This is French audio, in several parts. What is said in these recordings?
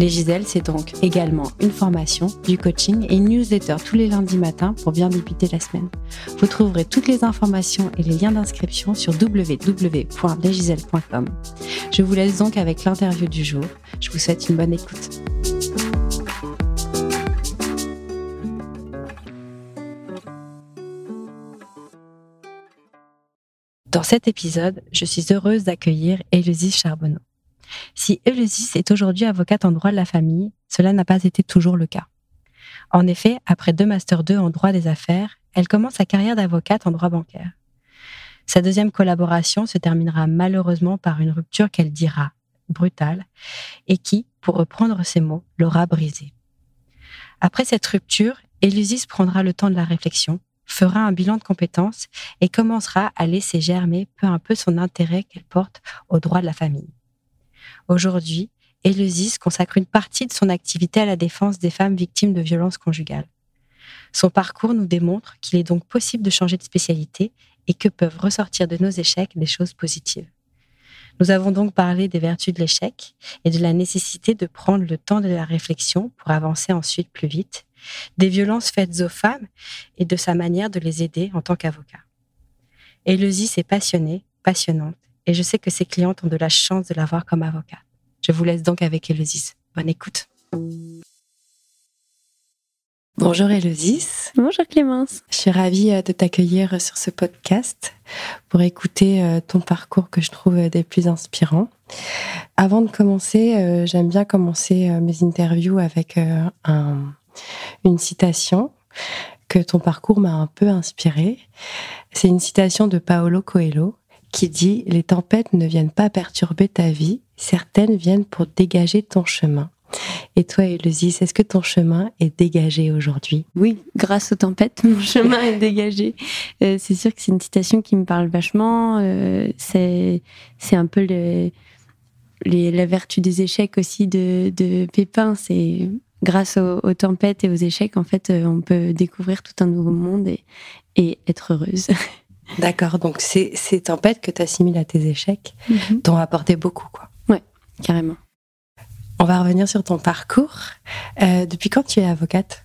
Les Giselles, c'est donc également une formation, du coaching et une newsletter tous les lundis matins pour bien débuter la semaine. Vous trouverez toutes les informations et les liens d'inscription sur www.lesgiselles.com. Je vous laisse donc avec l'interview du jour. Je vous souhaite une bonne écoute. Dans cet épisode, je suis heureuse d'accueillir Élise Charbonneau. Si Éleusis est aujourd'hui avocate en droit de la famille, cela n'a pas été toujours le cas. En effet, après deux Master 2 en droit des affaires, elle commence sa carrière d'avocate en droit bancaire. Sa deuxième collaboration se terminera malheureusement par une rupture qu'elle dira brutale et qui, pour reprendre ses mots, l'aura brisée. Après cette rupture, Élusis prendra le temps de la réflexion, fera un bilan de compétences et commencera à laisser germer peu à peu son intérêt qu'elle porte au droit de la famille. Aujourd'hui, Éleusis consacre une partie de son activité à la défense des femmes victimes de violences conjugales. Son parcours nous démontre qu'il est donc possible de changer de spécialité et que peuvent ressortir de nos échecs des choses positives. Nous avons donc parlé des vertus de l'échec et de la nécessité de prendre le temps de la réflexion pour avancer ensuite plus vite, des violences faites aux femmes et de sa manière de les aider en tant qu'avocat. Éleusis est passionnée, passionnante, et je sais que ses clientes ont de la chance de l'avoir comme avocat. Je vous laisse donc avec Éleusis. Bonne écoute. Bonjour Éleusis. Bonjour Clémence. Je suis ravie euh, de t'accueillir sur ce podcast pour écouter euh, ton parcours que je trouve euh, des plus inspirants. Avant de commencer, j'aime bien commencer mes interviews avec une citation que ton parcours m'a un peu inspirée. C'est une citation de Paolo Coelho qui dit Les tempêtes ne viennent pas perturber ta vie, certaines viennent pour dégager ton chemin. Et toi, Eleusis, est-ce que ton chemin est dégagé aujourd'hui? Oui, grâce aux tempêtes, mon chemin est dégagé. Euh, c'est sûr que c'est une citation qui me parle vachement. Euh, c'est, c'est un peu la vertu des échecs aussi de, Pépin. C'est grâce aux, tempêtes et aux échecs, en fait, euh, on peut découvrir tout un nouveau monde et être heureuse. D'accord, donc ces, ces tempêtes que tu assimiles à tes échecs mhm. t'ont apporté beaucoup, quoi. Ouais, carrément. On va revenir sur ton parcours. Euh, depuis quand tu es avocate?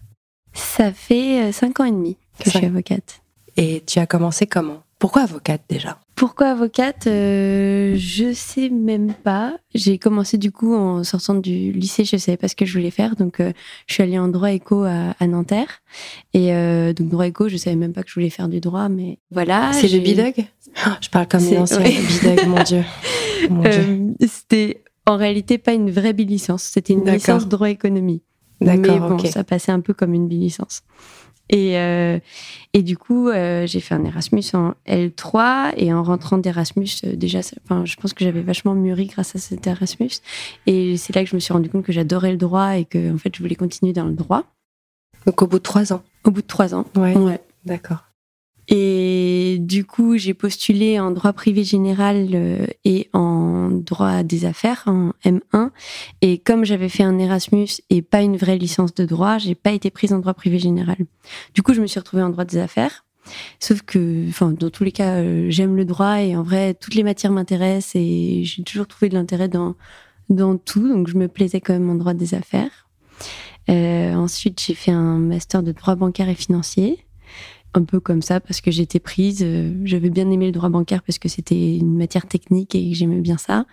Ça fait euh, cinq ans et demi que je suis avocate. Et tu as commencé comment? Pourquoi avocate déjà? Pourquoi avocate euh, Je sais même pas. J'ai commencé du coup en sortant du lycée, je savais pas ce que je voulais faire, donc euh, je suis allée en droit éco à, Nanterre. Et euh, donc droit éco, je savais même pas que je voulais faire du droit, mais voilà. C'est le bidog Je parle comme une ancienne bidog, mon dieu. C'était en réalité pas une vraie bi-licence, c'était une licence droit économie. D'accord. Mais bon, ça passait un peu comme une bi-licence. Et, euh, et du coup, euh, j'ai fait un Erasmus en L3 et en rentrant d'Erasmus, euh, déjà, enfin, je pense que j'avais vachement mûri grâce à cet Erasmus. Et c'est là que je me suis rendu compte que j'adorais le droit et que en fait, je voulais continuer dans le droit. Donc au bout de trois ans. Au bout de trois ans. Ouais. ouais. D'accord. Et du coup, j'ai postulé en droit privé général euh, et en droit des affaires, en M1. Et comme j'avais fait un Erasmus et pas une vraie licence de droit, j'ai pas été prise en droit privé général. Du coup, je me suis retrouvée en droit des affaires. Sauf que, enfin, dans tous les cas, euh, j'aime le droit et en vrai, toutes les matières m'intéressent et j'ai toujours trouvé de l'intérêt dans, dans tout. Donc, je me plaisais quand même en droit des affaires. Euh, ensuite, j'ai fait un master de droit bancaire et financier un peu comme ça parce que j'étais prise. Euh, j'avais bien aimé le droit bancaire parce que c'était une matière technique et que j'aimais bien ça.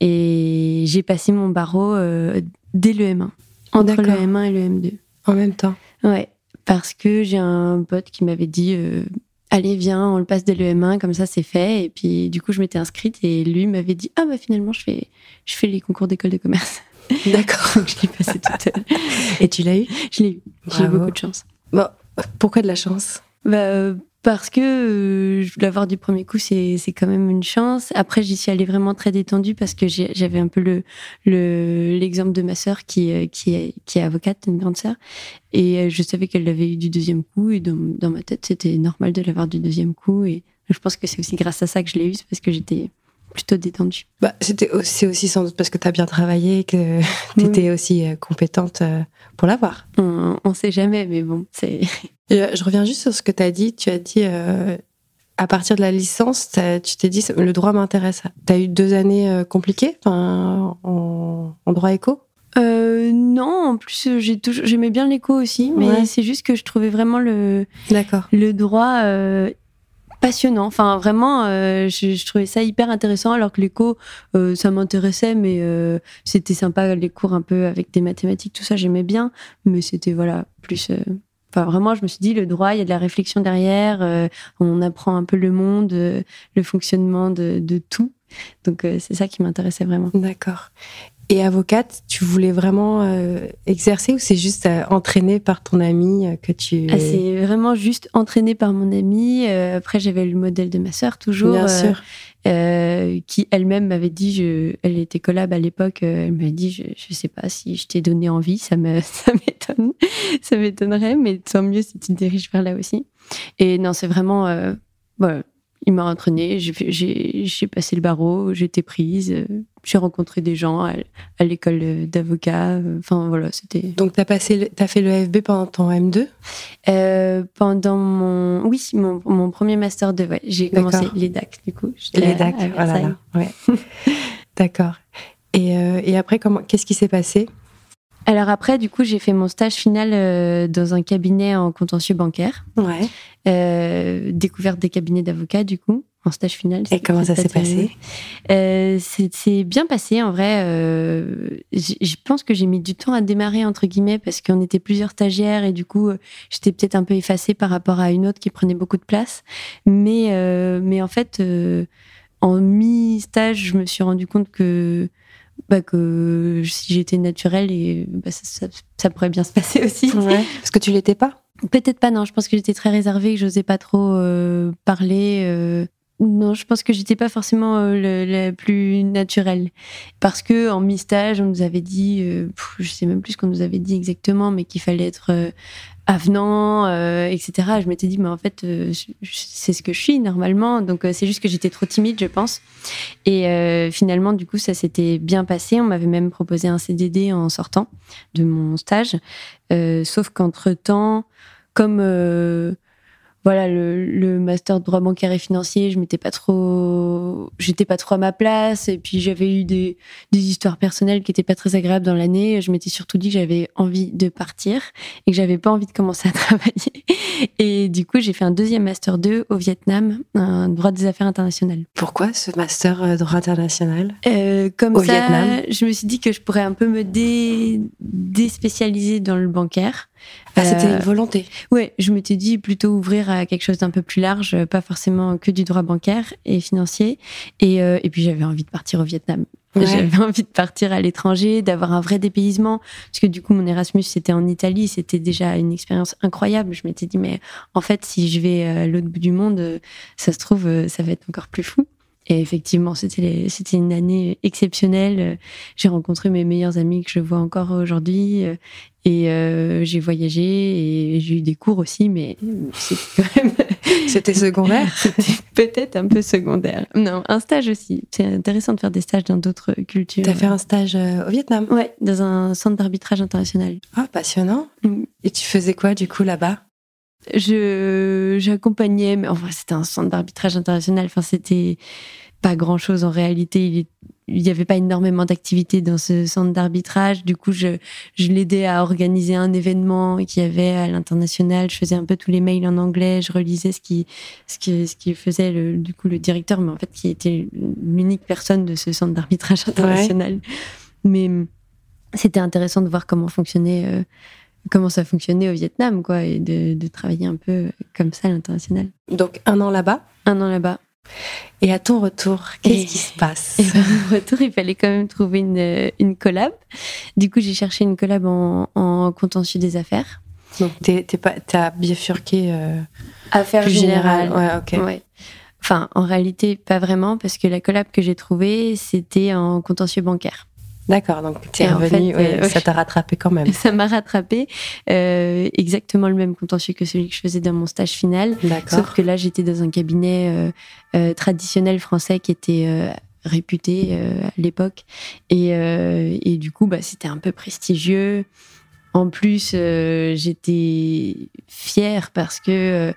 Et j'ai passé mon barreau euh, dès le M1, entre le M1 et le M2. En même temps Ouais, parce que j'ai un pote qui m'avait dit euh, Allez, viens, on le passe dès le M1, comme ça c'est fait. Et puis du coup, je m'étais inscrite et lui m'avait dit Ah, bah finalement, je fais, je fais les concours d'école de commerce. D'accord. je l'ai passé toute seule. Et tu l'as eu? Je l'ai eu. J'ai eu beaucoup de chance. Bon, pourquoi de la chance? Bah, parce que euh, l'avoir du premier coup, c'est quand même une chance. Après, j'y suis allée vraiment très détendue parce que j'avais un peu le l'exemple de ma sœur qui, euh, qui, est, qui est avocate, une grande sœur. Et euh, je savais qu'elle l'avait eu du deuxième coup. Et dans, dans ma tête, c'était normal de l'avoir du deuxième coup. Et Je pense que c'est aussi grâce à ça que je l'ai eu, parce que j'étais plutôt détendue. Bah, c'était aussi, aussi sans doute parce que tu as bien travaillé, que tu étais aussi euh, compétente euh, pour l'avoir. On ne sait jamais, mais bon, c'est. je reviens juste sur ce que tu as dit. Tu as dit, à partir de la licence, tu t'es dit, le droit m'intéresse. Tu as eu deux années compliquées en, en droit éco? Euh, non, en plus j'ai toujours, j'aimais bien l'écho aussi, mais c'est juste que je trouvais vraiment le, le droit euh, passionnant. Enfin, vraiment, euh, je, trouvais ça hyper intéressant, alors que l'écho, euh, ça m'intéressait, mais euh, c'était sympa les cours un peu avec des mathématiques, tout ça, j'aimais bien, mais c'était voilà plus. Enfin, vraiment, je me suis dit, le droit, il y a de la réflexion derrière, on apprend un peu le monde, le fonctionnement de, de tout. Donc, c'est ça qui m'intéressait vraiment. D'accord. Et avocate, tu voulais vraiment euh, exercer ou c'est juste euh, entraîné par ton ami euh, que tu... Ah, c'est vraiment juste entraîné par mon ami. après, j'avais le modèle de ma sœur toujours. Bien sûr. qui elle-même m'avait dit, je, elle était collab à l'époque, elle m'avait dit, je, ne sais pas si je t'ai donné envie, ça me, ça m'étonne, ça m'étonnerait, mais tant mieux si tu te diriges vers là aussi. Et non, c'est vraiment, voilà, il m'a entraîné, j'ai passé le barreau, j'étais prise, euh, j'ai rencontré des gens à, l'école d'avocat. Euh, enfin voilà, c'était. Donc t'as passé, as fait le FB pendant ton M2 euh, Pendant mon, oui, mon, mon premier master 2, ouais, j'ai commencé les DAC du coup. Les DAC, voilà, ouais. D'accord. Et, et après, comment, qu'est-ce qui s'est passé? Alors après, du coup, j'ai fait mon stage final euh, dans un cabinet en contentieux bancaire. Ouais. Euh, découverte des cabinets d'avocats, du coup, en stage final. Et comment ça s'est passé euh, C'est bien passé, en vrai. je pense que j'ai mis du temps à démarrer, entre guillemets, parce qu'on était plusieurs stagiaires et du coup, j'étais peut-être un peu effacée par rapport à une autre qui prenait beaucoup de place. Mais, mais en fait, en mi-stage, je me suis rendu compte que bah, que si j'étais naturelle, et, bah, ça, pourrait bien se passer aussi. Parce que tu l'étais pas? Peut-être pas, non. Je pense que j'étais très réservée, que j'osais pas trop euh, parler. Euh. Non, je pense que j'étais pas forcément euh, la plus naturelle. Parce que en mi-stage, on nous avait dit, je sais même plus ce qu'on nous avait dit exactement, mais qu'il fallait être avenant, euh, etc. Je m'étais dit, mais en fait, euh, c'est ce que je suis normalement. Donc, euh, c'est juste que j'étais trop timide, je pense. Et finalement, du coup, ça s'était bien passé. On m'avait même proposé un CDD en sortant de mon stage. sauf qu'entre-temps, comme voilà le, master de droit bancaire et financier je m'étais pas trop j'étais pas trop à ma place. Et puis j'avais eu des, histoires personnelles qui étaient pas très agréables dans l'année. Je m'étais surtout dit que j'avais envie de partir et que j'avais pas envie de commencer à travailler. Et du coup j'ai fait un deuxième master 2 au Vietnam un droit des affaires internationales. Pourquoi ce master euh, droit international? Euh, comme au ça Vietnam. je me suis dit que je pourrais un peu me dé déspécialiser dans le bancaire ah, c'était une euh, volonté. Oui, je m'étais dit plutôt ouvrir à quelque chose d'un peu plus large, pas forcément que du droit bancaire et financier. Et, euh, et puis j'avais envie de partir au Vietnam. J'avais envie de partir à l'étranger, d'avoir un vrai dépaysement, parce que du coup mon Erasmus c'était en Italie, c'était déjà une expérience incroyable. Je m'étais dit mais en fait si je vais à l'autre bout du monde, ça se trouve ça va être encore plus fou. Et effectivement, c'était c'était une année exceptionnelle. J'ai rencontré mes meilleurs amis que je vois encore aujourd'hui. Et euh, j'ai voyagé et j'ai eu des cours aussi, mais c'était quand même. C'était secondaire? Peut-être un peu secondaire. Non, un stage aussi. C'est intéressant de faire des stages dans d'autres cultures. T'as fait un stage euh, au Vietnam? Ouais, dans un centre d'arbitrage international. Ah, passionnant. Mm. Et tu faisais quoi du coup là-bas? Je j'accompagnais, mais enfin c'était un centre d'arbitrage international. Enfin c'était pas grand chose en réalité. Il n'y avait pas énormément d'activités dans ce centre d'arbitrage. Du coup, je, je l'aidais à organiser un événement qu'il y avait à l'international. Je faisais un peu tous les mails en anglais. Je relisais ce qui, ce qui, ce qui faisait le, du coup le directeur, mais en fait qui était l'unique personne de ce centre d'arbitrage international. Mais c'était intéressant de voir comment fonctionnait. Euh, comment ça fonctionnait au Vietnam, quoi, et de, de travailler un peu comme ça à l'international. Donc un an là-bas? Un an là-bas. Et à ton retour, qu'est-ce qui se passe? Et À mon retour, il fallait quand même trouver une, une collab. Du coup, j'ai cherché une collab en, en, contentieux des affaires. Donc, t'as bifurqué euh, Affaires générales. Ouais, ok. Ouais. Enfin, en réalité, pas vraiment, parce que la collab que j'ai trouvée, c'était en contentieux bancaire. D'accord, donc tu es revenu, euh, ça t'a rattrapé quand même. Ça m'a rattrapé, euh, exactement le même contentieux que celui que je faisais dans mon stage final. Sauf que là, j'étais dans un cabinet euh, traditionnel français qui était réputé à l'époque. Et, et, du coup, bah, c'était un peu prestigieux. En plus, j'étais fière parce que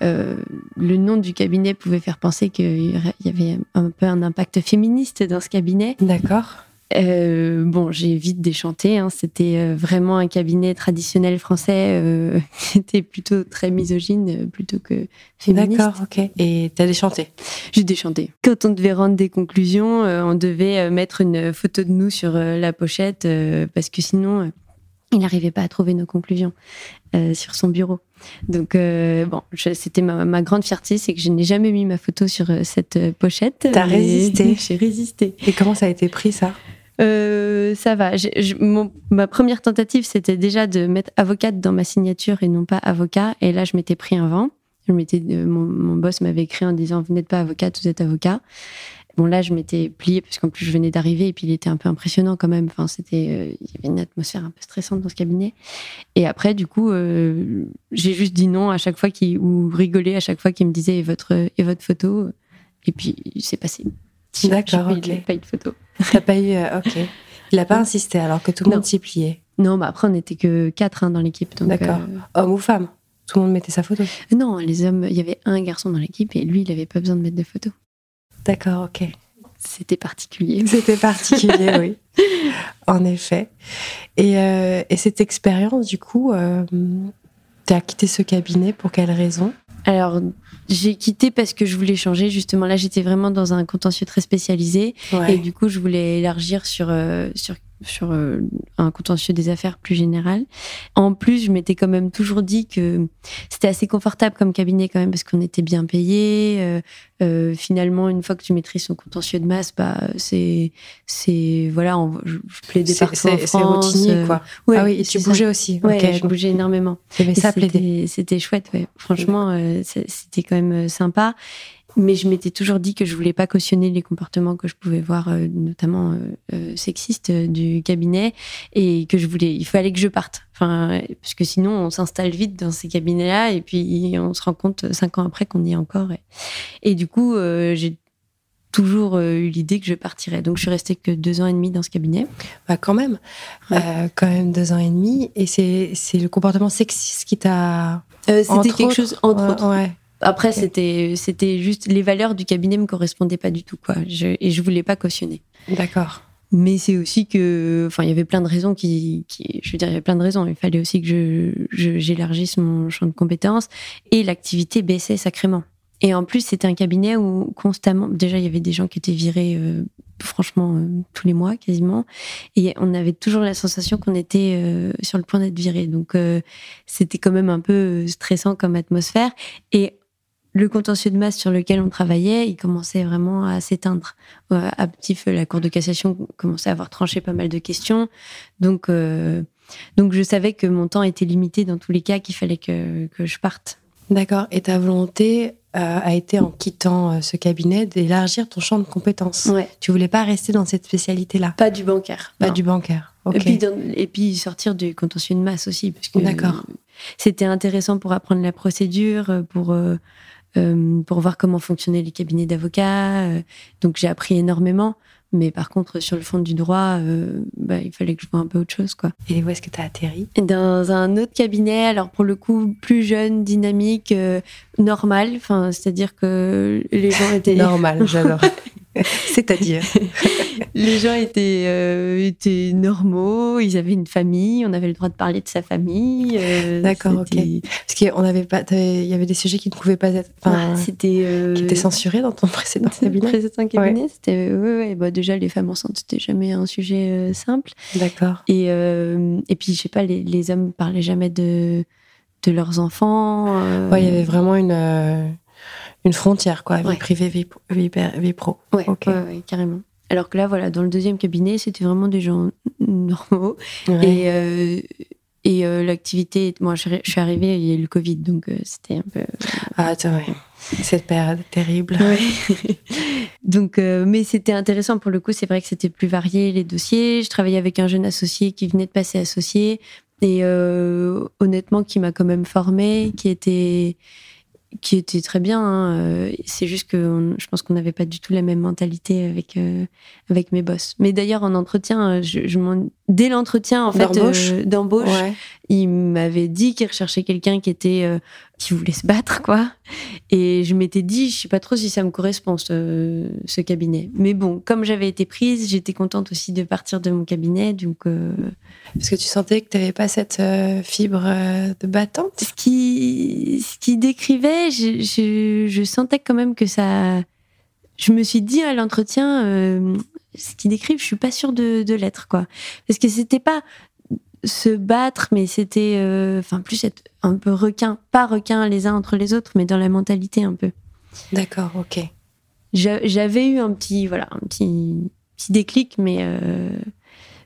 le nom du cabinet pouvait faire penser qu'il y avait un peu un impact féministe dans ce cabinet. D'accord. Euh, bon, j'ai vite déchanté. Hein. C'était euh, vraiment un cabinet traditionnel français euh, qui était plutôt très misogyne plutôt que féministe. D'accord, ok. Et t'as déchanté? J'ai déchanté. Quand on devait rendre des conclusions, on devait mettre une photo de nous sur la pochette parce que sinon, il n'arrivait pas à trouver nos conclusions sur son bureau. Donc, bon, c'était ma, ma, grande fierté, c'est que je n'ai jamais mis ma photo sur cette pochette. T'as résisté J'ai résisté. Et comment ça a été pris, ça? Euh, ça va. ma première tentative, c'était déjà de mettre avocate dans ma signature et non pas avocat. Et là, je m'étais pris un vent. Je m'étais, euh, mon, boss m'avait écrit en disant Vous n'êtes pas avocate, vous êtes avocat. Bon, là, je m'étais pliée parce qu'en plus, je venais d'arriver et puis il était un peu impressionnant quand même. Enfin, c'était, euh, il y avait une atmosphère un peu stressante dans ce cabinet. Et après, du coup, j'ai juste dit non à chaque fois qu'il, ou rigolé à chaque fois qu'il me disait et votre, et votre photo? Et puis, c'est passé. D'accord, ok. Il pas eu de photo. T'as pas eu, euh, ok. Il n'a pas insisté alors que tout le monde s'y pliait. Non, bah après on n'était que quatre hein, dans l'équipe. D'accord. Euh, Homme ou femme? Tout le monde mettait sa photo? Non, les hommes, il y avait un garçon dans l'équipe et lui, il n'avait pas besoin de mettre de photo. D'accord, ok. C'était particulier. C'était particulier, oui. En effet. Et, euh, et, cette expérience, du coup, tu as quitté ce cabinet pour quelle raison? Alors, j'ai quitté parce que je voulais changer. Justement, là, j'étais vraiment dans un contentieux très spécialisé. Et du coup, je voulais élargir sur, euh, sur sur euh, un contentieux des affaires plus général. En plus, je m'étais quand même toujours dit que c'était assez confortable comme cabinet quand même parce qu'on était bien payé. Euh, euh, finalement, une fois que tu maîtrises son contentieux de masse, bah c'est c'est voilà, on, je, plaidais partout en France. C'est routinier quoi. ah oui, et tu bougeais aussi. Ouais, je bougeais énormément. ça C'était chouette, ouais. Franchement, c'était quand même sympa mais je m'étais toujours dit que je voulais pas cautionner les comportements que je pouvais voir, euh, notamment euh, euh, sexistes du cabinet, et que je voulais, il fallait que je parte. Enfin, parce que sinon, on s'installe vite dans ces cabinets-là, et puis on se rend compte cinq ans après qu'on y est encore. Et, du coup, j'ai toujours eu l'idée que je partirais. Donc, je suis restée que deux ans et demi dans ce cabinet. Bah, quand même, quand même deux ans et demi. Et c'est le comportement sexiste qui t'a. C'était quelque chose entre autres. Ouais. Après, c'était c'était juste les valeurs du cabinet me correspondaient pas du tout quoi. Je, et je voulais pas cautionner. D'accord. Mais c'est aussi que, enfin, il y avait plein de raisons qui, qui, je veux dire, il y avait plein de raisons. Il fallait aussi que je j'élargisse mon champ de compétences et l'activité baissait sacrément. Et en plus, c'était un cabinet où constamment, déjà, il y avait des gens qui étaient virés, euh, franchement, euh, tous les mois quasiment, et on avait toujours la sensation qu'on était euh, sur le point d'être viré. Donc, c'était quand même un peu stressant comme atmosphère. Et le contentieux de masse sur lequel on travaillait, il commençait vraiment à s'éteindre. À petit feu, la Cour de cassation commençait à avoir tranché pas mal de questions. Donc, euh, donc je savais que mon temps était limité dans tous les cas, qu'il fallait que, que, je parte. D'accord. Et ta volonté euh, a été, en quittant euh, ce cabinet, d'élargir ton champ de compétences. Ouais. Tu voulais pas rester dans cette spécialité-là? Pas du bancaire. Pas du bancaire. Et, puis et puis sortir du contentieux de masse aussi. D'accord. C'était intéressant pour apprendre la procédure, pour euh, pour voir comment fonctionnaient les cabinets d'avocats. Euh, donc j'ai appris énormément. Mais par contre, sur le fond du droit, euh, bah, il fallait que je vois un peu autre chose. Quoi. Et où est-ce que tu as atterri? Dans un autre cabinet, alors pour le coup, plus jeune, dynamique, normal. Enfin, c'est-à-dire que les gens étaient... normal, j'adore. C'est-à-dire Les gens étaient, euh, étaient normaux, ils avaient une famille, on avait le droit de parler de sa famille. Euh, D'accord, ok. Parce qu'il avait pas, il y avait des sujets qui ne pouvaient pas être, c'était euh, qui étaient censurés dans ton précédent cabinet. Précédent cabinet, c'était, ouais, bah, déjà les femmes enceintes, c'était jamais un sujet simple. D'accord. Et et puis je sais pas, les, les hommes parlaient jamais de de leurs enfants. Ouais, il y avait vraiment une une frontière, quoi, vie privée, vie, vie, pro. Ouais, carrément. Alors que là, voilà, dans le deuxième cabinet, c'était vraiment des gens normaux. Et, euh, et euh, l'activité, moi, je, suis arrivée, il y a eu le Covid, donc euh, c'était un peu. Ah, ouais. Cette période terrible. donc, mais c'était intéressant pour le coup. C'est vrai que c'était plus varié les dossiers. Je travaillais avec un jeune associé qui venait de passer associé et honnêtement qui m'a quand même formé, qui était qui était très bien. Hein. Euh, c'est juste que je pense qu'on n'avait pas du tout la même mentalité avec euh, avec mes boss. Mais d'ailleurs en entretien, je, je dès l'entretien en fait d'embauche, euh, il m'avait dit qu'il recherchait quelqu'un qui était qui voulait se battre quoi. Et je m'étais dit, je sais pas trop si ça me correspond ce, ce cabinet. Mais bon, comme j'avais été prise, j'étais contente aussi de partir de mon cabinet, donc. Parce que tu sentais que tu n'avais pas cette fibre de battante? Ce qui ce qui décrivait, je, je, je, sentais quand même que ça. Je me suis dit à l'entretien, ce qu'ils décrivent, je suis pas sûre de, de l'être, quoi. Parce que c'était pas se battre, mais c'était, euh, enfin, plus être un peu requin, pas requin les uns entre les autres, mais dans la mentalité un peu. D'accord, ok. J'avais eu un petit, voilà, un petit, petit déclic, mais euh,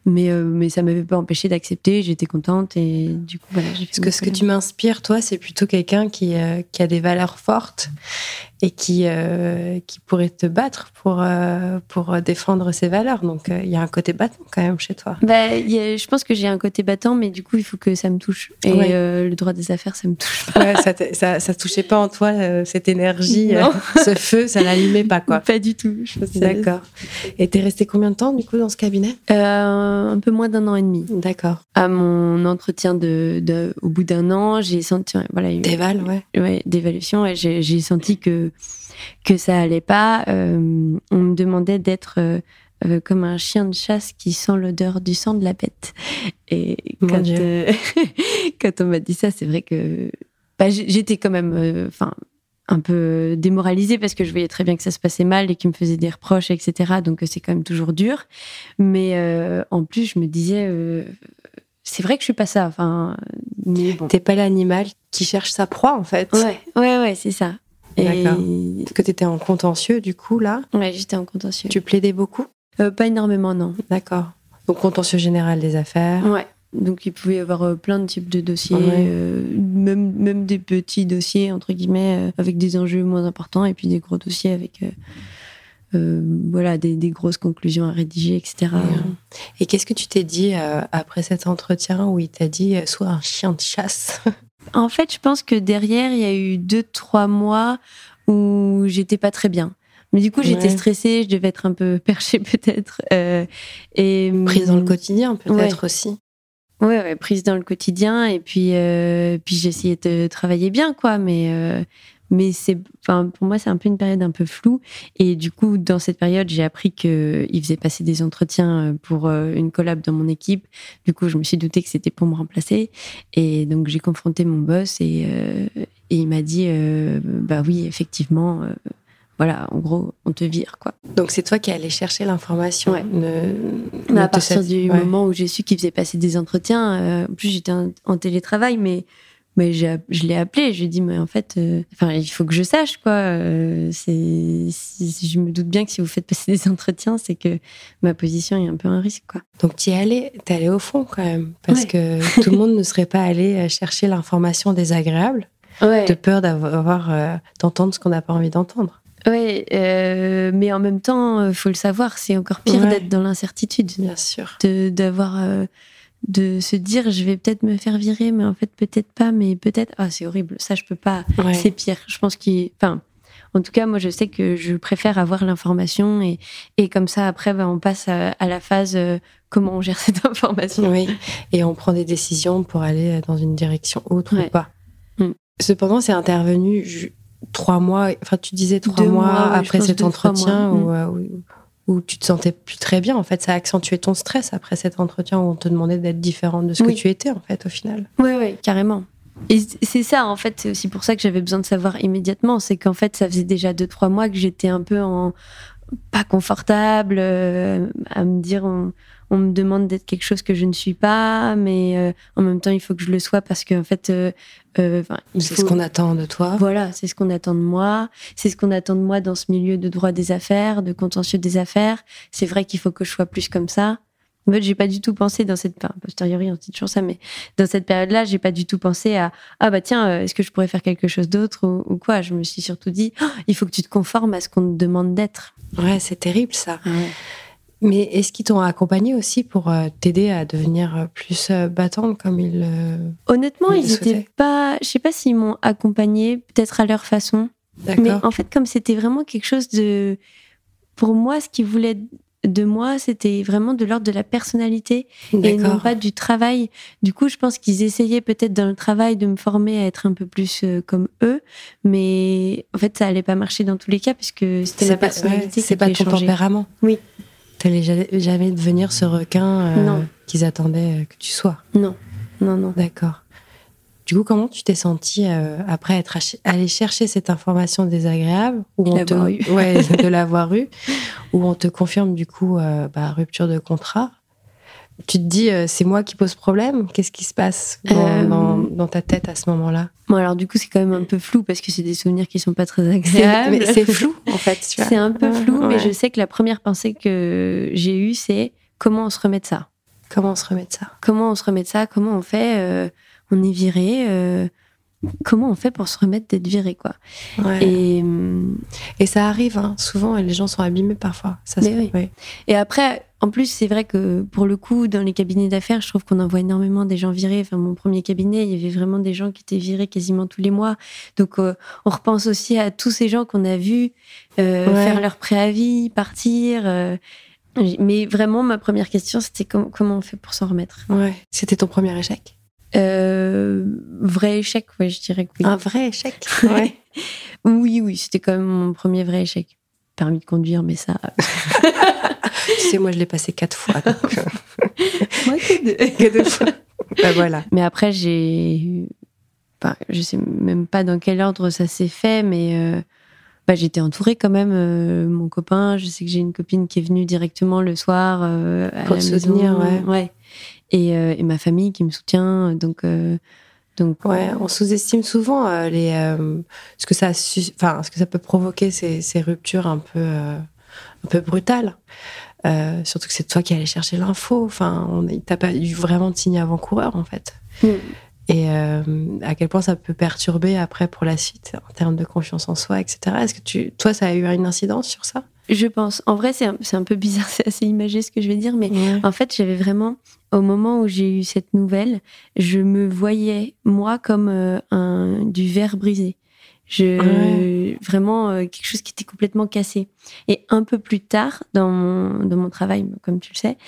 mais, euh, mais ça m'avait pas empêché d'accepter, j'étais contente et du coup, voilà. Parce que ce que tu m'inspires, toi, c'est plutôt quelqu'un qui, euh, qui, a des valeurs fortes et qui, euh, qui pourrait te battre pour, pour défendre ses valeurs. Donc, il y a un côté battant quand même chez toi. Bah, je pense que j'ai un côté battant, mais du coup, il faut que ça me touche. Et le droit des affaires, ça me touche pas. Ouais, ça, ça, ça, touchait pas en toi, cette énergie, ce feu, ça l'allumait pas, quoi. Pas du tout. D'accord. Et t'es resté combien de temps, du coup, dans ce cabinet? Un peu moins d'un an et demi. D'accord. À mon entretien de, au bout d'un an, j'ai senti voilà d'éval, ouais. ouais d'évaluation, et j'ai senti que que ça allait pas. Euh, on me demandait d'être euh, euh, comme un chien de chasse qui sent l'odeur du sang de la bête. Et quand, quand on m'a dit ça, c'est vrai que bah, j'étais quand même, enfin un peu démoralisée parce que je voyais très bien que ça se passait mal et qu'il me faisait des reproches, etc. Donc c'est quand même toujours dur. Mais euh, en plus, je me disais, euh, c'est vrai que je suis pas ça. Enfin, mais bon. T'es pas l'animal qui cherche sa proie, en fait. Ouais, ouais, ouais, c'est ça. Est-ce que tu étais en contentieux, du coup, là Ouais, j'étais en contentieux. Tu plaidais beaucoup? Pas énormément, non. D'accord. Donc, contentieux général des affaires Ouais. Donc il pouvait y avoir euh, plein de types de dossiers, euh, même, même des petits dossiers, entre guillemets, euh, avec des enjeux moins importants, et puis des gros dossiers avec voilà, des, des, grosses conclusions à rédiger, etc. Et qu'est-ce que tu t'es dit après cet entretien où il t'a dit sois un chien de chasse En fait, je pense que derrière, il y a eu deux, trois mois où j'étais pas très bien. Mais du coup, j'étais stressée, je devais être un peu perchée peut-être. et prise dans le quotidien peut-être aussi. Ouais, ouais, prise dans le quotidien et puis euh, puis j'essayais de travailler bien quoi, mais euh, mais c'est enfin pour moi c'est un peu une période un peu floue et du coup dans cette période j'ai appris que il faisait passer des entretiens euh, pour une collab dans mon équipe. Du coup je me suis douté que c'était pour me remplacer et donc j'ai confronté mon boss et, et il m'a dit bah oui effectivement voilà, en gros, on te vire, quoi. Donc c'est toi qui allais chercher l'information. Ouais. à partir du moment où j'ai su qu'il faisait passer des entretiens, euh, en plus j'étais en, télétravail, mais mais je l'ai appelé, je lui ai dit mais en fait, euh, enfin il faut que je sache quoi. Euh, c'est, je me doute bien que si vous faites passer des entretiens, c'est que ma position est un peu un risque quoi. Donc tu es allé, es allé au fond quand même, parce que tout le monde ne serait pas allé chercher l'information désagréable, de peur d'avoir d'entendre ce qu'on n'a pas envie d'entendre. Oui, euh, mais en même temps, il euh, faut le savoir, c'est encore pire d'être dans l'incertitude. Bien sûr. D'avoir, euh, de se dire, je vais peut-être me faire virer, mais en fait, peut-être pas, mais peut-être. Ah, c'est horrible. Ça, je peux pas. C'est pire. Je pense qu'il. Enfin, en tout cas, moi, je sais que je préfère avoir l'information et, et comme ça, après, ben, on passe à, la phase comment on gère cette information. Oui. Et on prend des décisions pour aller dans une direction autre ou pas. Mm. Cependant, c'est intervenu trois mois, enfin tu disais trois mois, après cet entretien mm. euh, où, tu te sentais plus très bien. En fait, ça a accentué ton stress après cet entretien où on te demandait d'être différente de ce que tu étais en fait au final. Oui, oui, carrément. Et c'est ça, en fait, c'est aussi pour ça que j'avais besoin de savoir immédiatement. C'est qu'en fait, ça faisait déjà deux, trois mois que j'étais un peu en pas confortable, euh, à me dire on me demande d'être quelque chose que je ne suis pas, mais euh, en même temps, il faut que je le sois parce qu'en fait, euh, euh, c'est ce qu'on attend de toi. Voilà, c'est ce qu'on attend de moi. C'est ce qu'on attend de moi dans ce milieu de droit des affaires, de contentieux des affaires. C'est vrai qu'il faut que je sois plus comme ça. En fait, j'ai pas du tout pensé dans cette, enfin, posteriori, on dit toujours ça, mais dans cette période-là, j'ai pas du tout pensé à, ah bah tiens, est-ce que je pourrais faire quelque chose d'autre ou, quoi? Je me suis surtout dit, oh, il faut que tu te conformes à ce qu'on te demande d'être. Ouais, c'est terrible ça. Mais est-ce qu'ils t'ont accompagné aussi pour euh, t'aider à devenir euh, plus battante comme ils Honnêtement, ils étaient pas. Je sais pas s'ils m'ont accompagné, peut-être à leur façon. Mais en fait, comme c'était vraiment quelque chose de. Pour moi, ce qu'ils voulaient de moi, c'était vraiment de l'ordre de la personnalité et non pas du travail. Du coup, je pense qu'ils essayaient peut-être dans le travail de me former à être un peu plus euh, comme eux, mais en fait, ça allait pas marcher dans tous les cas puisque c'était la personnalité. c'est pas ton tempérament. Oui. T'allais jamais devenir ce requin euh, qu'ils attendaient que tu sois. Non, non, non. D'accord. Du coup, comment tu t'es sentie euh, après être allé chercher cette information désagréable ou on te... ouais, de l'avoir eu, où on te confirme du coup euh, bah, rupture de contrat Tu te dis euh, c'est moi qui pose problème. Qu'est-ce qui se passe dans, ta tête à ce moment-là? Bon alors du coup c'est quand même un peu flou parce que c'est des souvenirs qui sont pas très agréables. C'est flou en fait. C'est un peu flou, mais je sais que la première pensée que j'ai eue c'est comment on se remet de ça? Comment on se remet de ça? Comment on se remet de ça? Comment on fait on est viré. Euh, comment on fait pour se remettre d'être viré quoi? Et, et ça arrive hein, souvent et les gens sont abîmés parfois. Ça Et après, en plus, c'est vrai que pour le coup, dans les cabinets d'affaires, je trouve qu'on en voit énormément des gens virés. Enfin, mon premier cabinet, il y avait vraiment des gens qui étaient virés quasiment tous les mois. Donc, euh, on repense aussi à tous ces gens qu'on a vus euh, faire leur préavis, partir. mais vraiment, ma première question, c'était comment on fait pour s'en remettre? Ouais. C'était ton premier échec? Euh, vrai échec, ouais, je dirais que oui. Un vrai échec? Ouais. Oui, oui, c'était quand même mon premier vrai échec. Permis de conduire, mais ça. tu sais, moi, je l'ai passé quatre fois. Euh. moi, que deux. que deux fois. Bah, voilà. Mais après, j'ai. Enfin, je sais même pas dans quel ordre ça s'est fait, mais euh, bah, j'étais entourée quand même. mon copain, je sais que j'ai une copine qui est venue directement le soir à Pour la soutenir, ouais. ouais. Euh, et, ma famille qui me soutient. Donc, euh, donc ouais, on sous-estime souvent euh, les, ce que ça, enfin, ce que ça peut provoquer ces, ces ruptures un peu, un peu brutales. Surtout que c'est toi qui allais chercher l'info. Enfin, on t'as pas eu vraiment de signe avant-coureur en fait. Mm. Et à quel point ça peut perturber après pour la suite en termes de confiance en soi, etc. Est-ce que tu, toi, ça a eu une incidence sur ça? Je pense. En vrai, c'est un, un, peu bizarre, c'est assez imagé ce que je vais dire, mais en fait, j'avais vraiment au moment où j'ai eu cette nouvelle, je me voyais moi comme euh, un du verre brisé. Je vraiment euh, quelque chose qui était complètement cassé. Et un peu plus tard dans mon dans mon travail, comme tu le sais,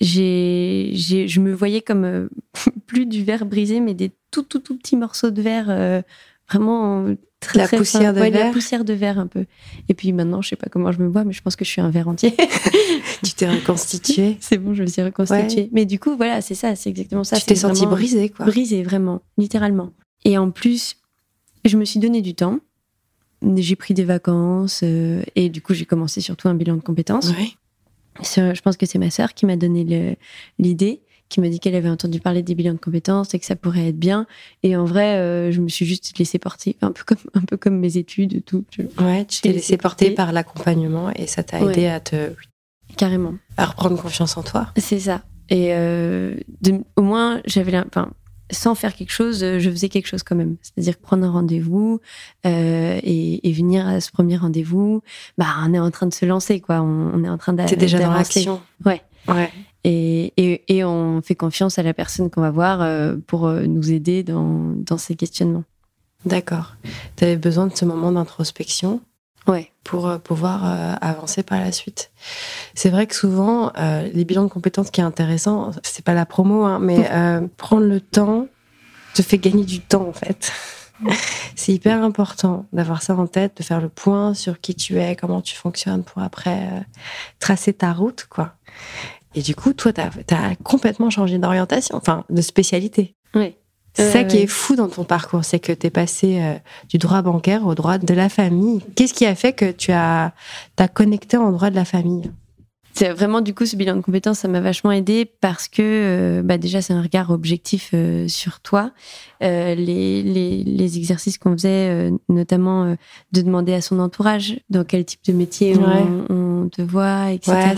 j'ai je me voyais comme euh, plus du verre brisé, mais des tout tout tout petits morceaux de verre vraiment très, la poussière de verre. La poussière de verre un peu. Et puis maintenant, je sais pas comment je me vois, mais je pense que je suis un verre entier. tu t'es reconstituée. C'est bon, je me suis reconstituée. Mais du coup, voilà, c'est ça, c'est exactement ça. Tu t'es sentie brisée, quoi. Brisée, vraiment, littéralement. Et en plus, je me suis donné du temps. J'ai pris des vacances euh, et du coup, j'ai commencé surtout un bilan de compétences. Oui. Je pense que c'est ma sœur qui m'a donné l'idée qui m'a dit qu'elle avait entendu parler des bilans de compétences et que ça pourrait être bien. Et en vrai, euh, je me suis juste laissée porter, un peu comme, un peu comme mes études et tout. Ouais, tu t'es laissée porter, par l'accompagnement et ça t'a aidé à te. Carrément. À reprendre confiance en toi. C'est ça. Et euh, au moins, j'avais. Enfin, sans faire quelque chose, je faisais quelque chose quand même. C'est-à-dire prendre un rendez-vous euh, et, venir à ce premier rendez-vous. Bah, on est en train de se lancer, quoi. On, est en train d'avancer. C'est déjà dans l'action. Ouais. Ouais. Et, et, et, on fait confiance à la personne qu'on va voir euh, pour euh, nous aider dans, dans ces questionnements. D'accord. Tu avais besoin de ce moment d'introspection? Ouais. pour euh, pouvoir avancer par la suite. C'est vrai que souvent, les bilans de compétences qui est intéressant, c'est pas la promo, hein, mais prendre le temps te fait gagner du temps en fait. c'est hyper important d'avoir ça en tête, de faire le point sur qui tu es, comment tu fonctionnes pour après tracer ta route, quoi. Et du coup, toi, tu as, complètement changé d'orientation, enfin, de spécialité. Oui. C'est ça qui est fou dans ton parcours, c'est que tu es passé euh, du droit bancaire au droit de la famille. Qu'est-ce qui a fait que tu as, as connecté en droit de la famille? C'est vraiment du coup ce bilan de compétences, ça m'a vachement aidé parce que euh, bah, déjà c'est un regard objectif euh, sur toi. les, les, les, exercices qu'on faisait, notamment de demander à son entourage dans quel type de métier on, on te voit, etc.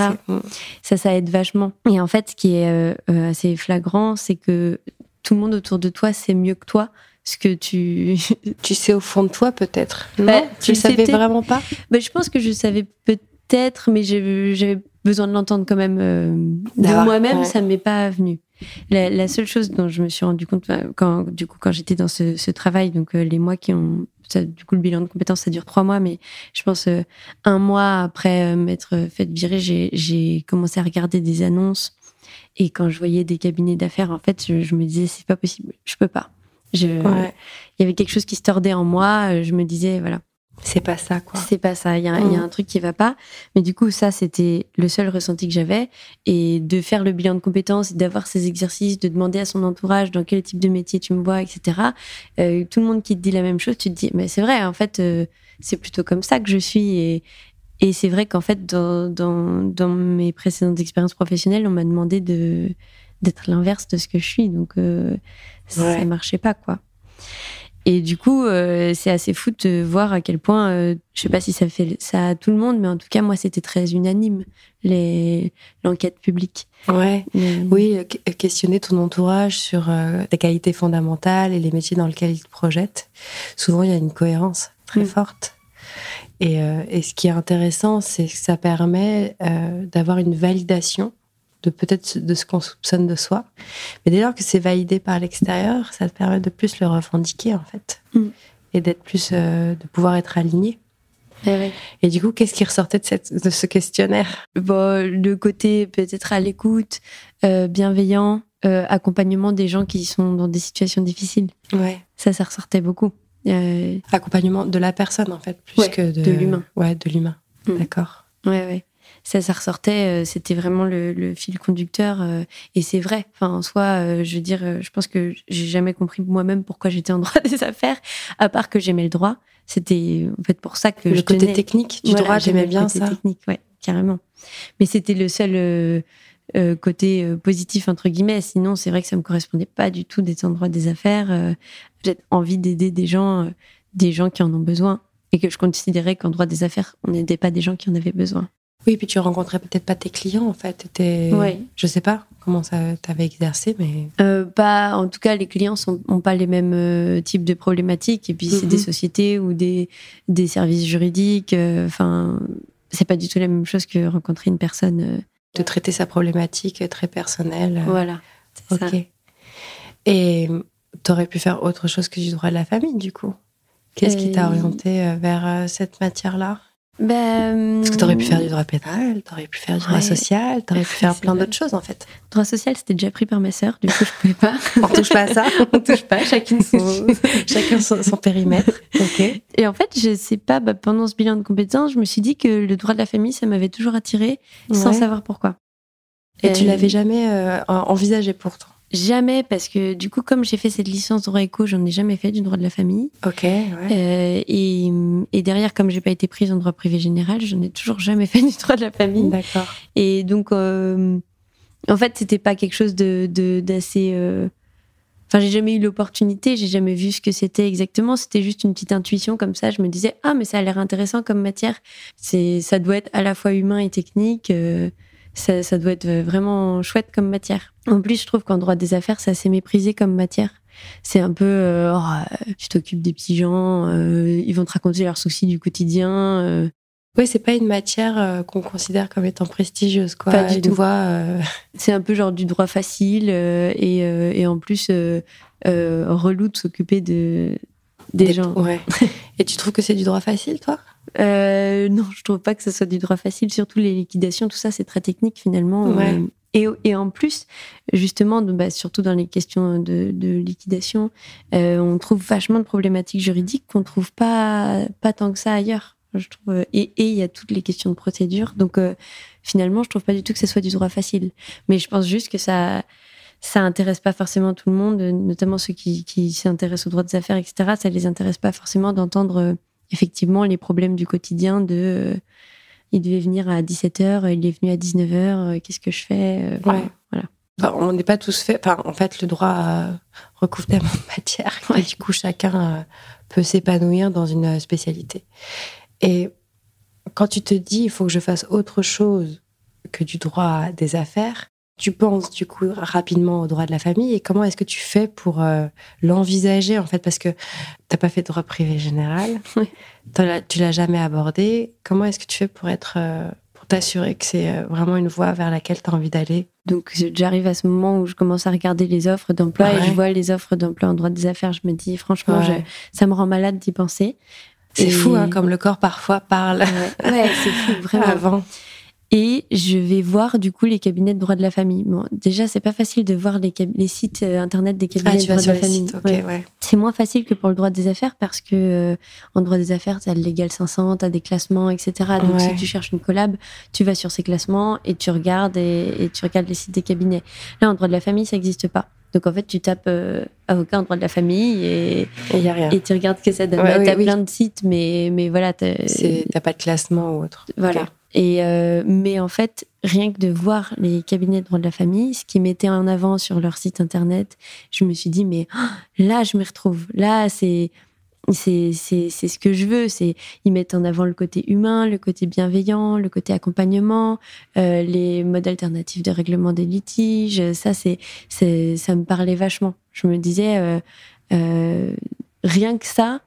Ça, ça aide vachement. Et en fait, ce qui est assez flagrant, c'est que tout le monde autour de toi sait mieux que toi ce que tu. Tu sais au fond de toi peut-être. Non, Bah, tu tu le savais vraiment pas. Bah, je pense que je savais peut-être, mais j'avais besoin de l'entendre quand même euh, de moi-même. ouais. Ça m'est pas venu. La, la seule chose dont je me suis rendu compte quand, du coup, quand j'étais dans ce, ce travail, donc euh, les mois qui ont, ça, du coup, le bilan de compétences, ça dure trois mois, mais je pense euh, un mois après euh, m'être fait virer, j'ai commencé à regarder des annonces. Et quand je voyais des cabinets d'affaires, en fait, je, je me disais, c'est pas possible, je peux pas. Il Ouais. y avait quelque chose qui se tordait en moi. euh, Je me disais, voilà, C'est pas ça quoi. c'est pas ça. Il y, a, il y a Mm. un truc qui va pas. Mais du coup, ça, c'était le seul ressenti que j'avais. Et de faire le bilan de compétences, d'avoir ces exercices, de demander à son entourage dans quel type de métier tu me vois, etc. Euh, tout le monde qui te dit la même chose, tu te dis, mais c'est vrai, en fait, euh, c'est plutôt comme ça que je suis. Et, et c'est vrai qu'en fait, dans, dans, dans mes précédentes expériences professionnelles, on m'a demandé de d'être l'inverse de ce que je suis. Donc, euh, ça Ouais. marchait pas, quoi. Et du coup, euh, c'est assez fou de voir à quel point, euh, je sais pas si ça fait ça à tout le monde, mais en tout cas, moi, c'était très unanime, l'enquête publique. Ouais. Mais- Oui, que- questionner ton entourage sur euh, tes qualités fondamentales et les métiers dans lesquels ils te projettent. Souvent, il y a une cohérence très Mm. forte. Et, euh, et ce qui est intéressant, c'est que ça permet euh, d'avoir une validation de peut-être de ce qu'on soupçonne de soi. Mais dès lors que c'est validé par l'extérieur, ça te permet de plus le revendiquer, en fait. Mm. Et d'être plus, euh, de pouvoir être aligné. Ouais. Et du coup, qu'est-ce qui ressortait de, cette, de ce questionnaire? Bon, le côté peut-être à l'écoute, euh, bienveillant, euh, accompagnement des gens qui sont dans des situations difficiles. Ouais. Ça, ça ressortait beaucoup. Euh, Accompagnement de la personne, en fait, plus Ouais, que de, de l'humain. Ouais, de l'humain. Mm. D'accord. Ouais, ouais. Ça, ça ressortait, euh, c'était vraiment le, le fil conducteur. euh, et c'est vrai. Enfin, en soi, je veux dire, je pense que j'ai jamais compris moi-même pourquoi j'étais en droit des affaires, à part que j'aimais le droit. C'était en fait pour ça que Le je côté tenais. technique du Voilà, droit, j'aimais j'aimais le bien côté ça. technique, ouais, carrément. Mais c'était le seul euh, côté euh, positif entre guillemets. Sinon, c'est vrai que ça me correspondait pas du tout d'être en droit des affaires. Euh, J'ai envie d'aider des gens, euh, des gens qui en ont besoin, et que je considérais qu'en droit des affaires, on n'aidait pas des gens qui en avaient besoin. Oui, puis tu rencontrais peut-être pas tes clients, en fait. T'étais- Ouais. Je sais pas comment ça t'avais exercé, mais. Pas, en tout cas, les clients n'ont pas les mêmes types de problématiques. Et puis, c'est des sociétés ou des, des services juridiques. Enfin, c'est pas du tout la même chose que rencontrer une personne. De traiter sa problématique très personnelle. Voilà. c'est ça. Et t'aurais pu faire autre chose que du droit de la famille, du coup Qu'est-ce qui t'a orienté euh, vers euh, cette matière-là? Ben, Parce que t'aurais pu faire du droit pénal, t'aurais pu faire du droit Ouais. social, t'aurais pu faire plein d'autres choses, en fait. droit social, c'était déjà pris par ma sœur. Du coup, je pouvais pas. On touche pas à ça. On touche pas. Chacune son. Chacun son, son périmètre. Et en fait, je sais pas, bah, pendant ce bilan de compétences, je me suis dit que le droit de la famille, ça m'avait toujours attiré sans savoir pourquoi. Et tu Euh, l'avais jamais euh, envisagé pourtant Jamais, parce que du coup, comme j'ai fait cette licence droit éco, j'en ai jamais fait du droit de la famille. Ok, ouais. Euh, et, et derrière, comme j'ai pas été prise en droit privé général, je n'ai toujours jamais fait du droit de la famille. D'accord. Et donc, euh, en fait, c'était pas quelque chose de de- d'assez. euh, Enfin, j'ai jamais eu l'opportunité, j'ai jamais vu ce que c'était exactement. C'était juste une petite intuition comme ça. Je me disais ah mais ça a l'air intéressant comme matière. C'est ça doit être à la fois humain et technique. Ça, ça doit être vraiment chouette comme matière. En plus, je trouve qu'en droit des affaires, c'est assez méprisé comme matière. C'est un peu, euh, oh, euh, tu t'occupes des petits gens, euh, ils vont te raconter leurs soucis du quotidien. euh, Oui, c'est pas une matière qu'on considère comme étant prestigieuse, quoi. Pas du tout. C'est un peu genre du droit facile et, et en plus relou de s'occuper de des, gens. Ouais. Et tu trouves que c'est du droit facile, toi? Euh, non, je trouve pas que ce soit du droit facile. Surtout les liquidations, tout ça, c'est très technique finalement. Ouais. Et, et en plus, justement, bah, surtout dans les questions de, de liquidation, euh, on trouve vachement de problématiques juridiques qu'on trouve pas pas tant que ça ailleurs. Je trouve. Et il y a toutes les questions de procédure. Donc euh, finalement, je trouve pas du tout que ce soit du droit facile. Mais je pense juste que ça ça intéresse pas forcément tout le monde, notamment ceux qui, qui s'intéressent aux droits des affaires, etc. Ça les intéresse pas forcément d'entendre effectivement les problèmes du quotidien de euh, il devait venir à 17h, il est venu à 19h, euh, qu'est-ce que je fais euh, Ouais. Voilà. Enfin, on n'est pas tous faits. Enfin, en fait, le droit euh, recouvre tellement de matière Ouais. du coup, chacun euh, peut s'épanouir dans une spécialité. Et quand tu te dis il faut que je fasse autre chose que du droit des affaires, tu penses du coup rapidement au droit de la famille et comment est-ce que tu fais pour euh, l'envisager en fait? Parce que t'as pas fait de droit privé général, tu l'as jamais abordé. Comment est-ce que tu fais pour être euh, pour t'assurer que c'est euh, vraiment une voie vers laquelle tu as envie d'aller? Donc j'arrive à ce moment où je commence à regarder les offres d'emploi et je vois les offres d'emploi en droit des affaires. Je me dis franchement, Ouais. je- ça me rend malade d'y penser. C'est Et- fou hein, comme le corps parfois parle Ouais, ouais, c'est fou, vraiment. avant. Et je vais voir du coup les cabinets de droit de la famille. Bon, déjà, c'est pas facile de voir les, sites euh, internet des cabinets Ah, de droit de la famille. Ouais. ouais. C'est moins facile que pour le droit des affaires parce que euh, en droit des affaires, tu as le légal 500, tu as des classements, etc. Donc Ouais. si tu cherches une collab, tu vas sur ces classements et tu regardes et, et tu regardes les sites des cabinets. Là, en droit de la famille, ça n'existe pas. Donc en fait, tu tapes euh, avocat en droit de la famille et, Et il y a rien. et tu regardes ce que ça donne. Ouais, Bah, oui, t'as oui. plein de sites, mais, mais voilà. t'as pas de classement ou autre. voilà. Et euh, mais en fait, rien que de voir les cabinets de droit de la famille, ce qu'ils mettaient en avant sur leur site internet, je me suis dit mais ah, là je me retrouve. Là c'est c'est ce que je veux. C'est ils mettent en avant le côté humain, le côté bienveillant, le côté accompagnement, euh, les modes alternatifs de règlement des litiges. Ça c'est ça me parlait vachement. Je me disais euh, euh, rien que ça,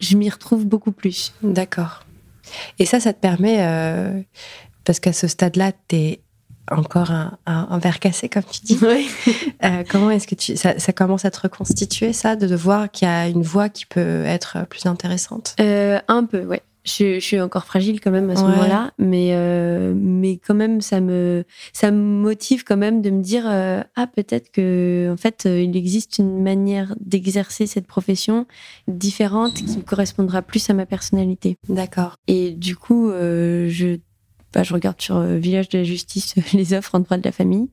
je m'y retrouve beaucoup plus. D'accord. Et ça, ça te permet, parce qu'à ce stade-là, tu es encore un, un, un verre cassé, comme tu dis. Euh, comment est-ce que tu, ça, ça commence à te reconstituer, ça, de, de voir qu'il y a une voie qui peut être plus intéressante? Euh, un peu, ouais. Je, je suis encore fragile quand même à ce Ouais. moment-là, mais euh, mais quand même ça me ça me motive quand même de me dire ah peut-être que en fait il existe une manière d'exercer cette profession différente qui correspondra plus à ma personnalité. D'accord. Et du coup je bah, je regarde sur euh, Village de la Justice les offres en droit de la famille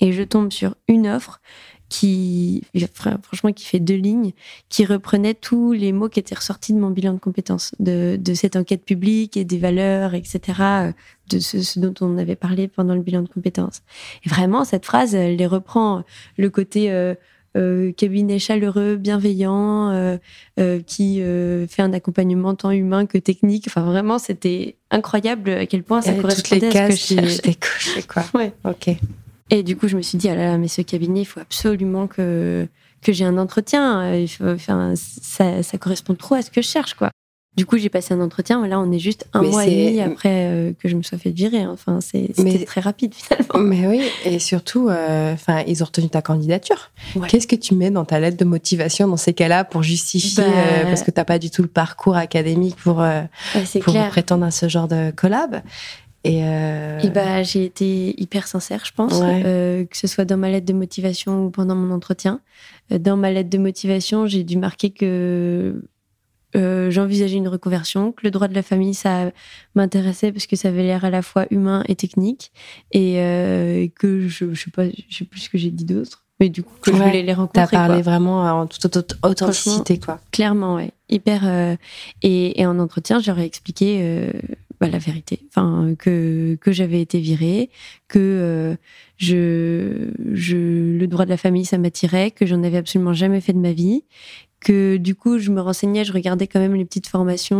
et je tombe sur une offre qui franchement qui fait deux lignes qui reprenait tous les mots qui étaient ressortis de mon bilan de compétences, de, cette enquête publique et des valeurs, etc., euh, de ce, dont on avait parlé pendant le bilan de compétences. Et vraiment, cette phrase, elle les reprend le côté euh, euh, cabinet chaleureux, bienveillant, euh, euh, qui fait un accompagnement tant humain que technique. Enfin, vraiment, c'était incroyable à quel point ça toutes les correspondait à ce que je étaient cochées, quoi. Ouais. Ok. Et du coup, je me suis dit, ah là là, mais ce cabinet, il faut absolument que, que j'ai un entretien. Enfin, ça, ça correspond trop à ce que je cherche, quoi. Du coup, j'ai passé un entretien. Là, on est juste un Mais mois et demi après euh, que je me sois fait virer. Enfin, c'est- Mais- très rapide, finalement. Mais oui, et surtout, euh, enfin, ils ont retenu ta candidature. Ouais. Qu'est-ce que tu mets dans ta lettre de motivation dans ces cas-là pour justifier, Bah- euh, parce que t'as pas du tout le parcours académique pour, prétendre à ce genre de collab? Et, Et bah, j'ai été hyper sincère, je pense, Ouais. que ce soit dans ma lettre de motivation ou pendant mon entretien. Dans ma lettre de motivation, j'ai dû marquer que euh, j'envisageais une reconversion, que le droit de la famille, ça m'intéressait parce que ça avait l'air à la fois humain et technique, et euh, que je, je sais pas, je sais plus ce que j'ai dit d'autre, mais du coup que je Ouais, voulais les rencontrer. T'as parlé quoi. vraiment en toute auth- authenticité, quoi. Clairement, ouais. Hyper. euh, et, et en entretien, j'aurais expliqué bah, la vérité. Enfin, que, que j'avais été virée, que je, je, le droit de la famille, ça m'attirait, que j'en avais absolument jamais fait de ma vie. Que du coup, je me renseignais, je regardais quand même les petites formations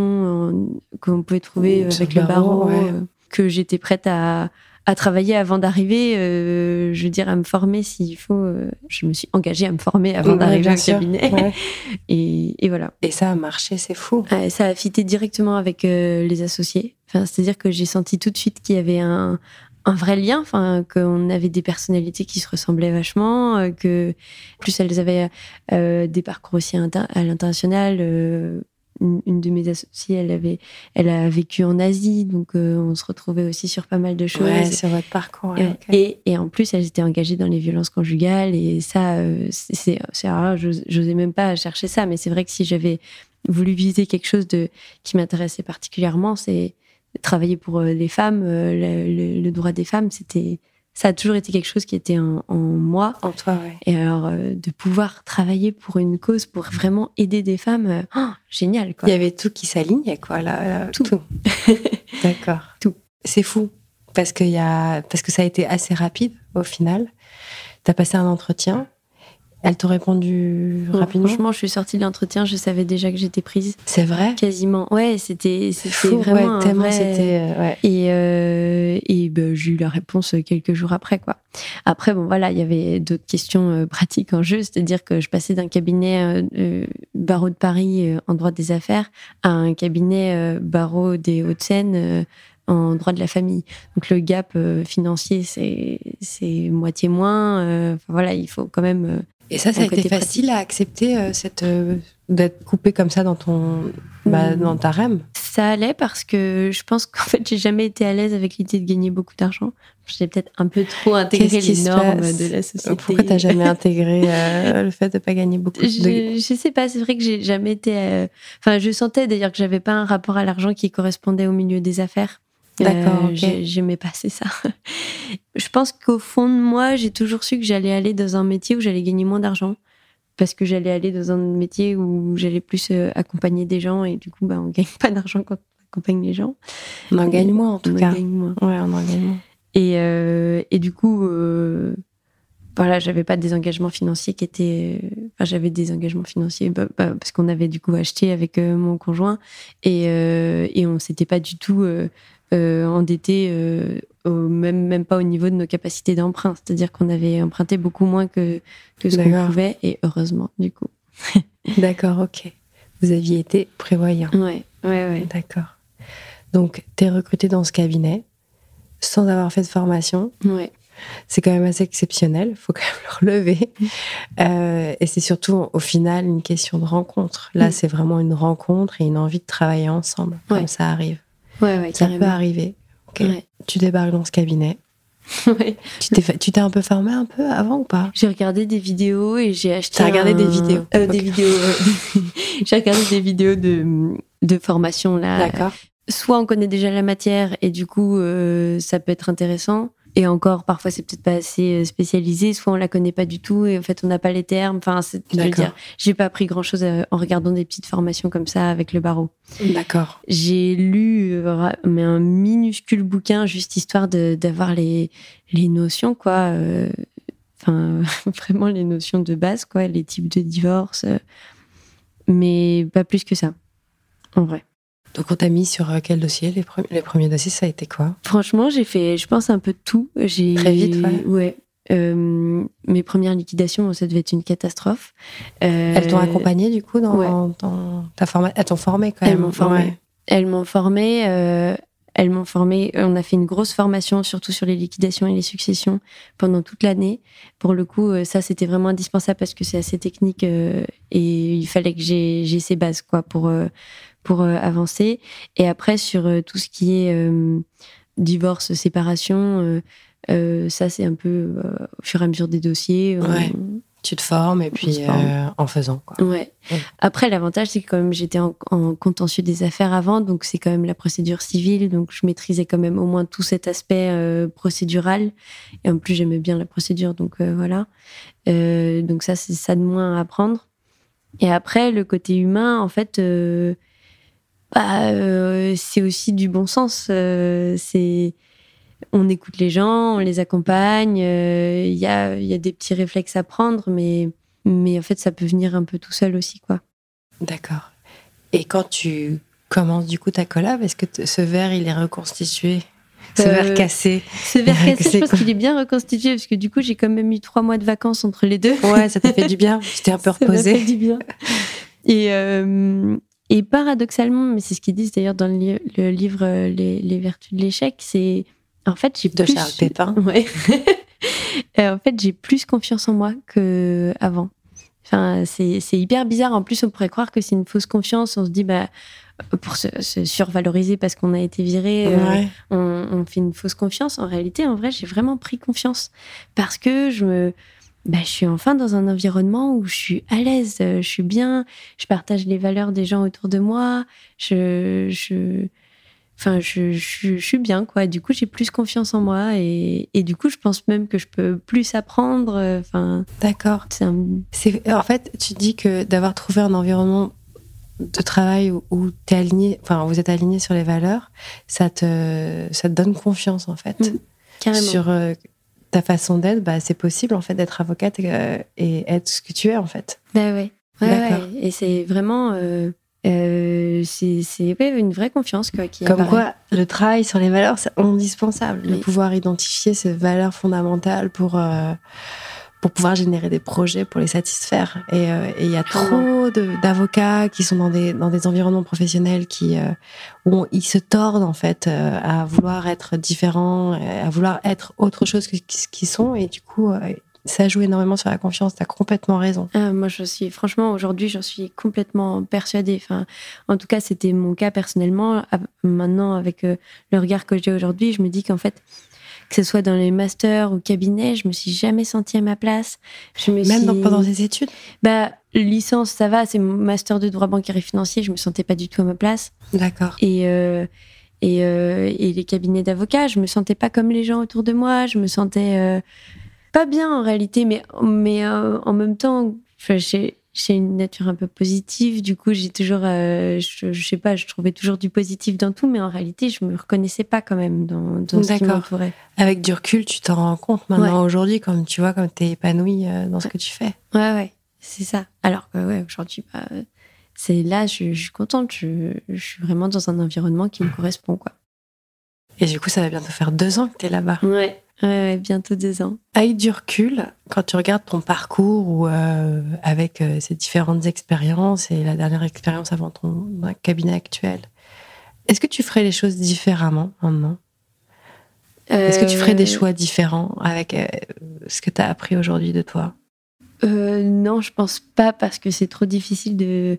euh, qu'on pouvait trouver euh, Sur avec le barreau, ouais. euh, que j'étais prête à, à travailler avant d'arriver, euh, je veux dire, à me former s'il faut. euh, je me suis engagée à me former avant Ouais, d'arriver au cabinet. Ouais. Et, et voilà. Et ça a marché, c'est fou. Euh, ça a fité directement avec euh, les associés. Enfin, C'est-à-dire que j'ai senti tout de suite qu'il y avait un, un vrai lien, enfin, qu'on avait des personnalités qui se ressemblaient vachement, euh, que plus elles avaient euh, des parcours aussi à l'international. euh, une, une de mes associées, elle avait, elle a vécu en Asie, donc euh, on se retrouvait aussi sur pas mal de choses. Ouais, sur votre parcours. ouais, Et, et, et en plus, elles étaient engagées dans les violences conjugales. Et ça, c'est, j'ose- j'osais même pas chercher ça. Mais c'est vrai que si j'avais voulu viser quelque chose de, qui m'intéressait particulièrement, c'est travailler pour euh, les femmes, euh, le, droit des femmes. C'était, ça a toujours été quelque chose qui était en, en moi. En toi, ouais. Et alors, euh, de pouvoir travailler pour une cause, pour vraiment aider des femmes, oh, génial, quoi. Il y avait tout qui s'alignait, quoi, là. là, Tout. D'accord. Tout. C'est fou. Parce, qu'il y a... parce que ça a été assez rapide, au final. Tu as passé un entretien. Elles t'ont répondu rapidement Franchement, je suis sortie de l'entretien, je savais déjà que j'étais prise. C'est vrai Quasiment. Ouais, c'était vraiment tellement c'était euh, et euh, et ben, j'ai eu la réponse quelques jours après quoi. Après bon voilà, il y avait d'autres questions euh, pratiques en jeu, c'est-à-dire que je passais d'un cabinet barreau de Paris en droit des affaires à un cabinet barreau des Hauts-de-Seine en droit de la famille. Donc le gap financier, c'est moitié moins. voilà, il faut quand même et ça, ça a été facile à accepter euh, cette euh, d'être coupé comme ça dans ton bah, mmh. dans ta REM Ça allait parce que je pense qu'en fait, j'ai jamais été à l'aise avec l'idée de gagner beaucoup d'argent. J'ai peut-être un peu trop intégré les normes de la société. Pourquoi t'as jamais intégré euh, le fait de pas gagner beaucoup je, de... je sais pas, c'est vrai que j'ai jamais été. Enfin, je sentais d'ailleurs que j'avais pas un rapport à l'argent qui correspondait au milieu des affaires. D'accord. Euh, J'aimais passer ça. je pense qu'au fond de moi, j'ai toujours su que j'allais aller dans un métier où j'allais gagner moins d'argent. Parce que j'allais aller dans un métier où j'allais plus euh, accompagner des gens et du coup, bah, on gagne pas d'argent quand on accompagne les gens. On en gagne moins en tout on cas. En gagne moins. Ouais, on en gagne moins. Et, euh, et du coup, euh, voilà, j'avais pas des engagements financiers qui étaient. Enfin, j'avais des engagements financiers bah, bah, parce qu'on avait du coup acheté avec mon conjoint et, et on s'était pas du tout euh, endetté euh, même, même pas au niveau de nos capacités d'emprunt. C'est-à-dire qu'on avait emprunté beaucoup moins que, que ce qu'on pouvait, et heureusement, du coup. D'accord, ok. Vous aviez été prévoyant. Ouais, ouais, ouais. D'accord. Donc, tu es recruté dans ce cabinet sans avoir fait de formation. Ouais. C'est quand même assez exceptionnel, il faut quand même le relever. Euh, et c'est surtout, au final, une question de rencontre. Là, mm. c'est vraiment une rencontre et une envie de travailler ensemble, comme ça arrive. Ouais, ouais, ça peut arriver. Tu débarques dans ce cabinet. Tu t'es un peu formé un peu avant ou pas? J'ai regardé des vidéos et j'ai acheté. T'as regardé des vidéos euh, Des vidéos. j'ai regardé des vidéos de, de formation là. D'accord. Soit on connaît déjà la matière et du coup euh, ça peut être intéressant, et encore, parfois, c'est peut-être pas assez euh, spécialisé. Soit on la connaît pas du tout et en fait, on n'a pas les termes. Enfin, je veux dire, j'ai pas appris grand chose euh, en regardant des petites formations comme ça avec le barreau. D'accord. J'ai lu euh, mais un minuscule bouquin juste histoire d'avoir les, les notions, quoi. Enfin, vraiment les notions de base, quoi. Les types de divorce. mais pas plus que ça, en vrai. Donc on t'a mis sur euh, quel dossier? Les, les, premiers dossiers, ça a été quoi? Franchement, j'ai fait, je pense, un peu de tout. Très vite, ouais. ouais. Euh, mes premières liquidations, ça devait être une catastrophe. Euh, Elles t'ont accompagné du coup dans, ta formation Elles t'ont formé quand même Elles m'ont formé. Elles m'ont formé. elles m'ont formé. On a fait une grosse formation, surtout sur les liquidations et les successions, pendant toute l'année. Pour le coup, ça c'était vraiment indispensable parce que c'est assez technique et il fallait que j'ai ces bases quoi pour pour euh, avancer. Et après, sur euh, tout ce qui est euh, divorce, séparation, ça, c'est un peu au fur et à mesure des dossiers. Tu te formes et puis en faisant. Quoi. Ouais. Après, l'avantage, c'est que quand même j'étais en, contentieux des affaires avant, donc c'est quand même la procédure civile, donc je maîtrisais quand même au moins tout cet aspect procédural. Et en plus, j'aimais bien la procédure, donc voilà. donc ça, c'est ça de moins à apprendre. Et après, le côté humain, en fait, bah, euh, c'est aussi du bon sens. Euh, c'est on écoute les gens, on les accompagne. Il euh, y, a, y, a, des petits réflexes à prendre, mais, mais en fait, ça peut venir un peu tout seul aussi, quoi. D'accord. Et quand tu commences du coup ta collab, est-ce que ce verre il est reconstitué? Ce verre cassé? Ce verre cassé, je pense qu'il est bien reconstitué parce que du coup, j'ai quand même eu trois mois de vacances entre les deux. Ouais, ça t'a fait du bien. Tu t'es un peu reposé. Ça m'a fait du bien. Et, et paradoxalement, mais c'est ce qu'ils disent d'ailleurs dans le, livre euh, les, vertus de l'échec, c'est en fait j'ai de plus... Charles Pépin. Ouais. Euh, en fait, j'ai plus confiance en moi que avant. Enfin, c'est hyper bizarre. En plus, on pourrait croire que c'est une fausse confiance. On se dit, bah, pour se, survaloriser parce qu'on a été viré, euh, on, on, fait une fausse confiance. En réalité, en vrai, j'ai vraiment pris confiance parce que je me, bah, je suis enfin dans un environnement où je suis à l'aise, euh, je suis bien, je partage les valeurs des gens autour de moi, je, je, enfin, je, je, suis bien, quoi. Du coup, j'ai plus confiance en moi et, et, du coup, je pense même que je peux plus apprendre. Euh, enfin, d'accord. C'est en fait, tu dis que d'avoir trouvé un environnement de travail où, es aligné, enfin, vous êtes aligné sur les valeurs, ça te, ça te donne confiance en fait. Mmh, carrément. Sur euh, ta façon d'être, bah, c'est possible en fait d'être avocate et, être ce que tu es en fait. Bah ouais. ouais, Et c'est vraiment. Euh, euh, c'est une vraie confiance quoi, qui Comme quoi, le travail sur les valeurs, c'est indispensable. De pouvoir identifier ces valeurs fondamentales pour, euh, pour pouvoir générer des projets pour les satisfaire. Et euh, il y a trop d'avocats qui sont dans des, dans des environnements professionnels qui, euh, où ils se tordent en fait euh, à vouloir être différents, à vouloir être autre chose que ce qu'ils sont. Et du coup, ça joue énormément sur la confiance. Tu as complètement raison. Ah, moi, je suis, franchement, aujourd'hui, j'en suis complètement persuadée. Enfin, en tout cas, c'était mon cas personnellement. Maintenant, avec le regard que j'ai aujourd'hui, je me dis qu'en fait, que ce soit dans les masters ou cabinets, je me suis jamais sentie à ma place. Je me Même pendant tes études Bah, licence, ça va, c'est mon master de droit bancaire et financier, je me sentais pas du tout à ma place. D'accord. Et, euh, et, euh, et, les cabinets d'avocats, je me sentais pas comme les gens autour de moi, je me sentais euh, pas bien en réalité, mais, mais en même temps, j'ai j'ai une nature un peu positive. Du coup, j'ai toujours, euh, je, je, sais pas, je trouvais toujours du positif dans tout, mais en réalité, je me reconnaissais pas quand même dans, dans ce qui m'entourait. Avec du recul, tu t'en rends compte maintenant aujourd'hui, comme tu vois, comme tu es épanouie euh, dans ce que tu fais. Ouais, ouais, c'est ça. Alors que, ouais, aujourd'hui, bah, c'est là, je, je, suis contente. Je, je, suis vraiment dans un environnement qui me correspond, quoi. Et du coup, ça va bientôt faire deux ans que tu es là-bas. Ouais. Ouais, bientôt deux ans. Avec du recul, quand tu regardes ton parcours ou euh, avec euh, ces différentes expériences et la dernière expérience avant ton cabinet actuel, est-ce que tu ferais les choses différemment maintenant? Est-ce que tu ferais des euh, choix différents avec ce que tu as appris aujourd'hui de toi? Non, je pense pas parce que c'est trop difficile de.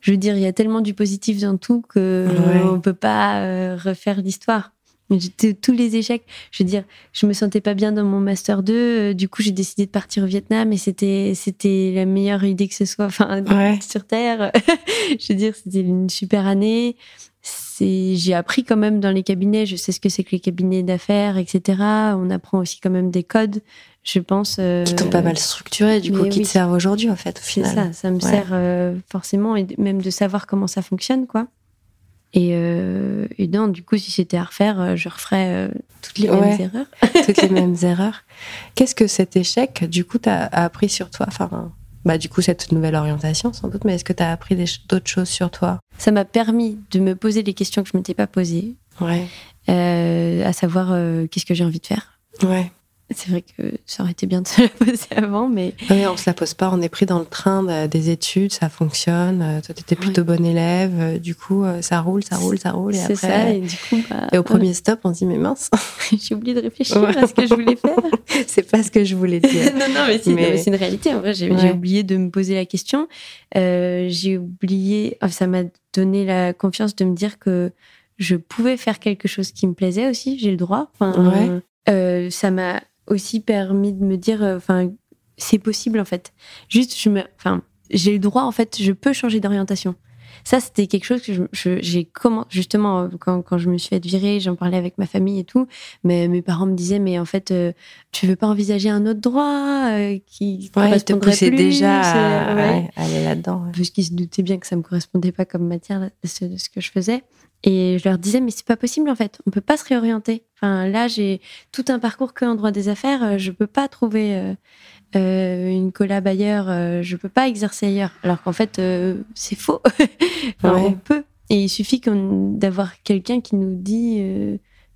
Je veux dire, il y a tellement du positif dans tout que on peut pas refaire l'histoire tous les échecs. Je veux dire, je me sentais pas bien dans mon master 2. Euh, du coup, j'ai décidé de partir au Vietnam et c'était c'était la meilleure idée que ce soit, enfin, sur terre. je veux dire, c'était une super année. C'est, j'ai appris quand même dans les cabinets. Je sais ce que c'est que les cabinets d'affaires, etc. On apprend aussi quand même des codes. Je pense euh, qui t'ont pas mal structuré, du coup, qui te servent aujourd'hui en fait, au final. ça, ça me sert euh, forcément et même de savoir comment ça fonctionne, quoi. Et, euh, et, non, du coup, si c'était à refaire, euh, je referais euh, toutes les mêmes erreurs. toutes les mêmes erreurs. Qu'est-ce que cet échec, du coup, t'as appris sur toi? Enfin, bah, du coup, cette nouvelle orientation, sans doute, mais est-ce que tu as appris d'autres choses sur toi? Ça m'a permis de me poser les questions que je ne m'étais pas posées. Ouais. à savoir, qu'est-ce que j'ai envie de faire? Ouais. C'est vrai que ça aurait été bien de se la poser avant, mais. Oui, on se la pose pas. On est pris dans le train des études, ça fonctionne. Euh, toi, tu étais plutôt bon élève. Euh, du coup, euh, ça roule, ça roule, ça roule. Et après. Ça, et, du coup, bah, et au premier stop, on se dit, mais mince. J'ai oublié de réfléchir à ce que je voulais faire. c'est pas ce que je voulais dire. non, non, mais c'est une réalité. En vrai, j'ai oublié de me poser la question. j'ai oublié. ça m'a donné la confiance de me dire que je pouvais faire quelque chose qui me plaisait aussi. J'ai le droit. Enfin, ouais. ça m'a aussi permis de me dire, euh, enfin, c'est possible en fait. Juste, je me, enfin, j'ai le droit en fait, je peux changer d'orientation. Ça, c'était quelque chose que j'ai comment justement euh, quand, quand, je me suis fait virer, j'en parlais avec ma famille et tout. Mais mes parents me disaient, mais en fait, euh, tu veux pas envisager un autre droit qui ouais, te poussait déjà à, aller là-dedans. Parce qu'ils se doutaient bien que ça me correspondait pas comme matière de ce que je faisais. Et je leur disais, mais c'est pas possible en fait, on peut pas se réorienter. Enfin, là, j'ai tout un parcours que en droit des affaires, euh, je peux pas trouver euh, euh, une collab ailleurs, je peux pas exercer ailleurs. Alors qu'en fait, c'est faux. On peut. Et il suffit d'avoir quelqu'un qui nous dit,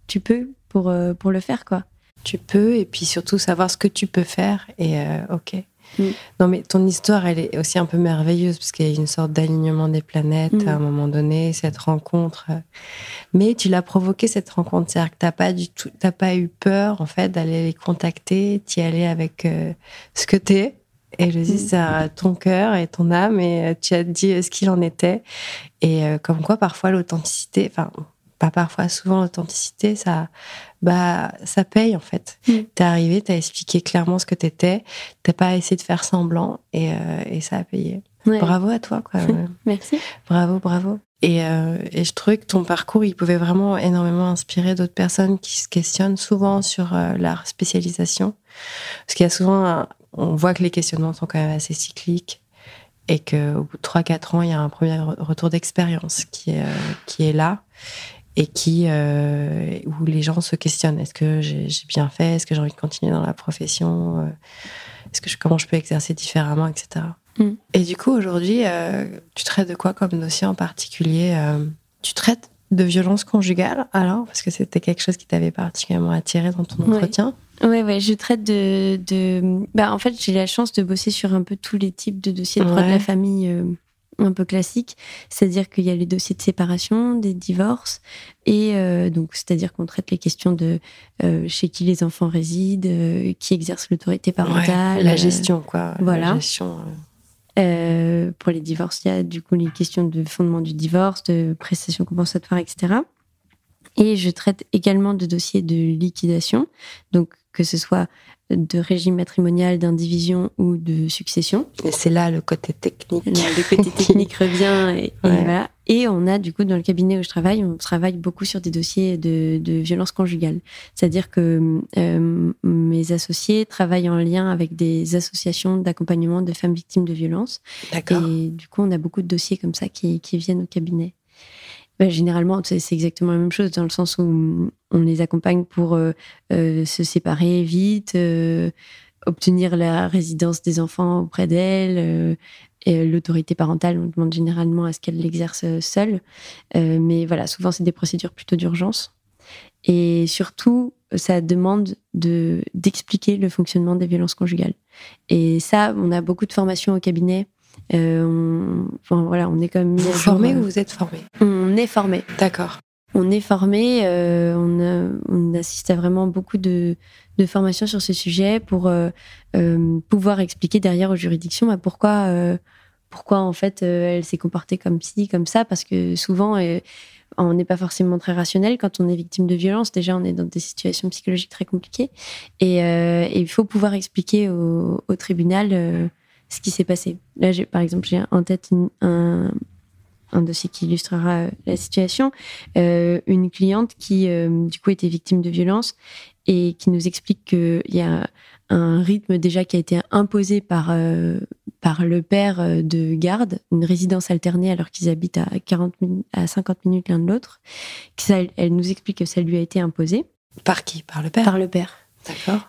tu peux pour, pour le faire, quoi. Tu peux, et puis surtout savoir ce que tu peux faire, et ok. Mm. Non, mais ton histoire, elle est aussi un peu merveilleuse parce qu'il y a une sorte d'alignement des planètes mm. à un moment donné, cette rencontre. Mais tu l'as provoqué cette rencontre, c'est-à-dire que pas du tout, t'as pas eu peur en fait d'aller les contacter, t'y aller avec euh, ce que t'es. Et je dis, mm. c'est ton cœur et ton âme, et euh, tu as dit euh, ce qu'il en était. Et comme quoi, parfois, l'authenticité, enfin, pas parfois, souvent l'authenticité, ça, bah, ça paye en fait. Mm. T'es arrivé, t'as expliqué clairement ce que t'étais, t'as pas essayé de faire semblant et, euh, et ça a payé. Bravo à toi, quoi. Merci. Bravo, bravo. Et, euh, et, je trouvais que ton parcours, il pouvait vraiment énormément inspirer d'autres personnes qui se questionnent souvent sur euh, leur spécialisation. Parce qu'il y a souvent, on voit que les questionnements sont quand même assez cycliques et qu'au bout de 3-4 ans, il y a un premier retour d'expérience qui est, qui est là et qui où les gens se questionnent. Est-ce que j'ai bien fait? Est-ce que j'ai envie de continuer dans la profession? Est-ce que je, comment je peux exercer différemment etc mm. et du coup aujourd'hui tu traites de quoi comme dossier en particulier? Tu traites de violence conjugale alors? Parce que c'était quelque chose qui t'avait particulièrement attiré dans ton entretien. Ouais, ouais, je traite de. de... Bah, en fait, j'ai la chance de bosser sur un peu tous les types de dossiers de droit de la famille euh, un peu classiques. C'est-à-dire qu'il y a les dossiers de séparation, des divorces, et euh, donc, c'est-à-dire qu'on traite les questions de euh, chez qui les enfants résident, qui exerce l'autorité parentale. la gestion, quoi. Voilà. La gestion. pour les divorces, il y a du coup les questions de fondement du divorce, de prestations compensatoires, etc. Et je traite également de dossiers de liquidation, donc que ce soit de régime matrimonial, d'indivision ou de succession. Et c'est là le côté technique. le côté technique revient. Et, voilà. et, on a, du coup, dans le cabinet où je travaille, on travaille beaucoup sur des dossiers de, de violence conjugale. C'est-à-dire que euh, mes associés travaillent en lien avec des associations d'accompagnement de femmes victimes de violences. D'accord. Et du coup, on a beaucoup de dossiers comme ça qui, qui viennent au cabinet. Bah, généralement, c'est exactement la même chose dans le sens où on les accompagne pour euh, euh, se séparer vite, euh, obtenir la résidence des enfants auprès d'elles. et l'autorité parentale, on demande généralement à ce qu'elle l'exerce seule. mais voilà, souvent, c'est des procédures plutôt d'urgence. Et surtout, ça demande de d'expliquer le fonctionnement des violences conjugales. Et ça, on a beaucoup de formations au cabinet on, enfin, voilà, on est quand même. Vous formé ou euh, vous êtes formé On est formé. D'accord. On est formé. Euh, on, assiste à vraiment beaucoup de, de formations sur ce sujet pour pouvoir expliquer derrière aux juridictions bah, pourquoi, pourquoi en fait elle s'est comportée comme ci, comme ça, parce que souvent on n'est pas forcément très rationnel quand on est victime de violence. Déjà, on est dans des situations psychologiques très compliquées. Et, il faut pouvoir expliquer au, au tribunal ce qui s'est passé. Là, par exemple, j'ai en tête un, un, dossier qui illustrera euh, la situation. Euh, une cliente qui, euh, du coup, était victime de violence et qui nous explique qu'il y a un rythme déjà qui a été imposé par, par le père de garde, une résidence alternée alors qu'ils habitent à, 40 à 50 minutes l'un de l'autre. Elle nous explique que ça lui a été imposé. Par qui? Par le père? Par le père.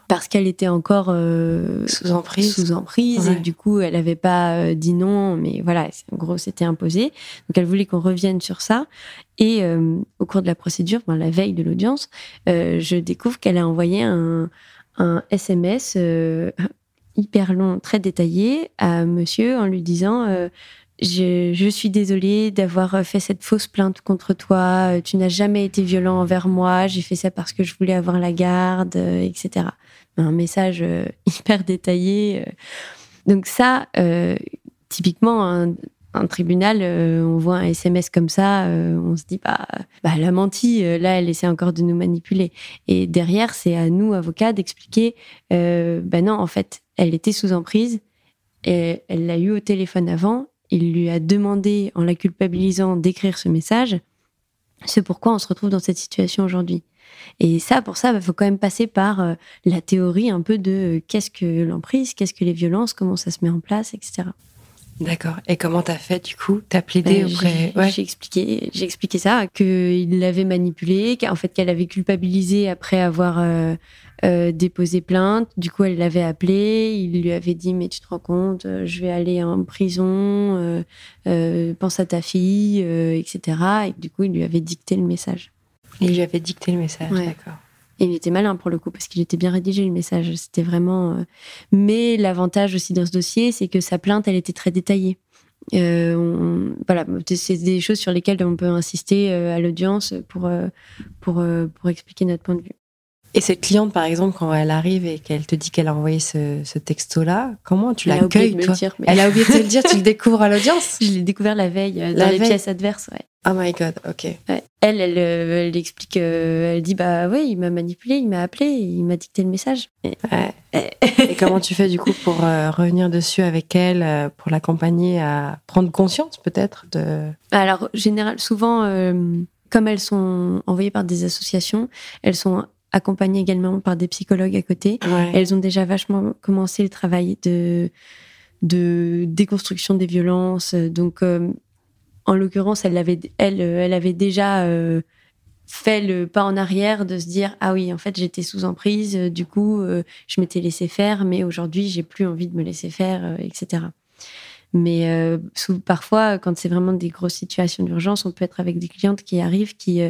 Parce qu'elle était encore euh, sous emprise. Sous emprise et du coup, elle n'avait pas euh, dit non, mais voilà, en gros, c'était imposé. Donc, elle voulait qu'on revienne sur ça. Et euh, au cours de la procédure, ben, la veille de l'audience, je découvre qu'elle a envoyé un, un SMS hyper long, très détaillé à monsieur en lui disant je, suis désolée d'avoir fait cette fausse plainte contre toi. Tu n'as jamais été violent envers moi. J'ai fait ça parce que je voulais avoir la garde, euh, etc. Un message euh, hyper détaillé. Euh. Donc ça, typiquement, un, tribunal, on voit un SMS comme ça, on se dit, bah, bah, elle a menti, là, elle essaie encore de nous manipuler. Et derrière, c'est à nous, avocats, d'expliquer, bah non, en fait, elle était sous emprise, et elle l'a eu au téléphone avant, il lui a demandé, en la culpabilisant, d'écrire ce message. C'est pourquoi on se retrouve dans cette situation aujourd'hui. Et ça, pour ça, il bah, faut quand même passer par euh, la théorie un peu de euh, qu'est-ce que l'emprise, qu'est-ce que les violences, comment ça se met en place, etc. D'accord. Et comment t'as fait du coup? T'as plaidé bah, auprès J'ai expliqué, j'ai expliqué ça, qu'il l'avait manipulé, qu'en fait qu'elle avait culpabilisé après avoir euh, euh, déposé plainte. Du coup, elle l'avait appelé, il lui avait dit mais tu te rends compte, euh, je vais aller en prison, pense à ta fille, etc. Et du coup, il lui avait dicté le message. Il lui avait dicté le message, d'accord. Et il était malin pour le coup, parce qu'il était bien rédigé le message. C'était vraiment. Euh, mais l'avantage aussi dans ce dossier, c'est que sa plainte, elle était très détaillée. Euh, voilà, c'est des choses sur lesquelles on peut insister euh, à l'audience pour, pour, pour expliquer notre point de vue. Et cette cliente, par exemple, quand elle arrive et qu'elle te dit qu'elle a envoyé ce, texto-là, comment tu l'accueilles, toi Elle a oublié de te le dire, tu le découvres à l'audience Je l'ai découvert la veille, dans les pièces adverses, ouais. Oh my god, ok. Elle, elle, euh, elle, explique, euh, elle dit bah oui, il m'a manipulé, il m'a appelé, il m'a dicté le message. Et, comment tu fais du coup pour euh, revenir dessus avec elle, pour l'accompagner à prendre conscience peut-être de. Alors général, souvent, comme elles sont envoyées par des associations, elles sont accompagnées également par des psychologues à côté. Elles ont déjà vachement commencé le travail de de déconstruction des violences, donc en l'occurrence, elle avait, elle, euh, elle avait déjà euh, fait le pas en arrière de se dire ah oui en fait j'étais sous emprise du coup je m'étais laissé faire mais aujourd'hui j'ai plus envie de me laisser faire etc mais parfois quand c'est vraiment des grosses situations d'urgence on peut être avec des clientes qui arrivent qui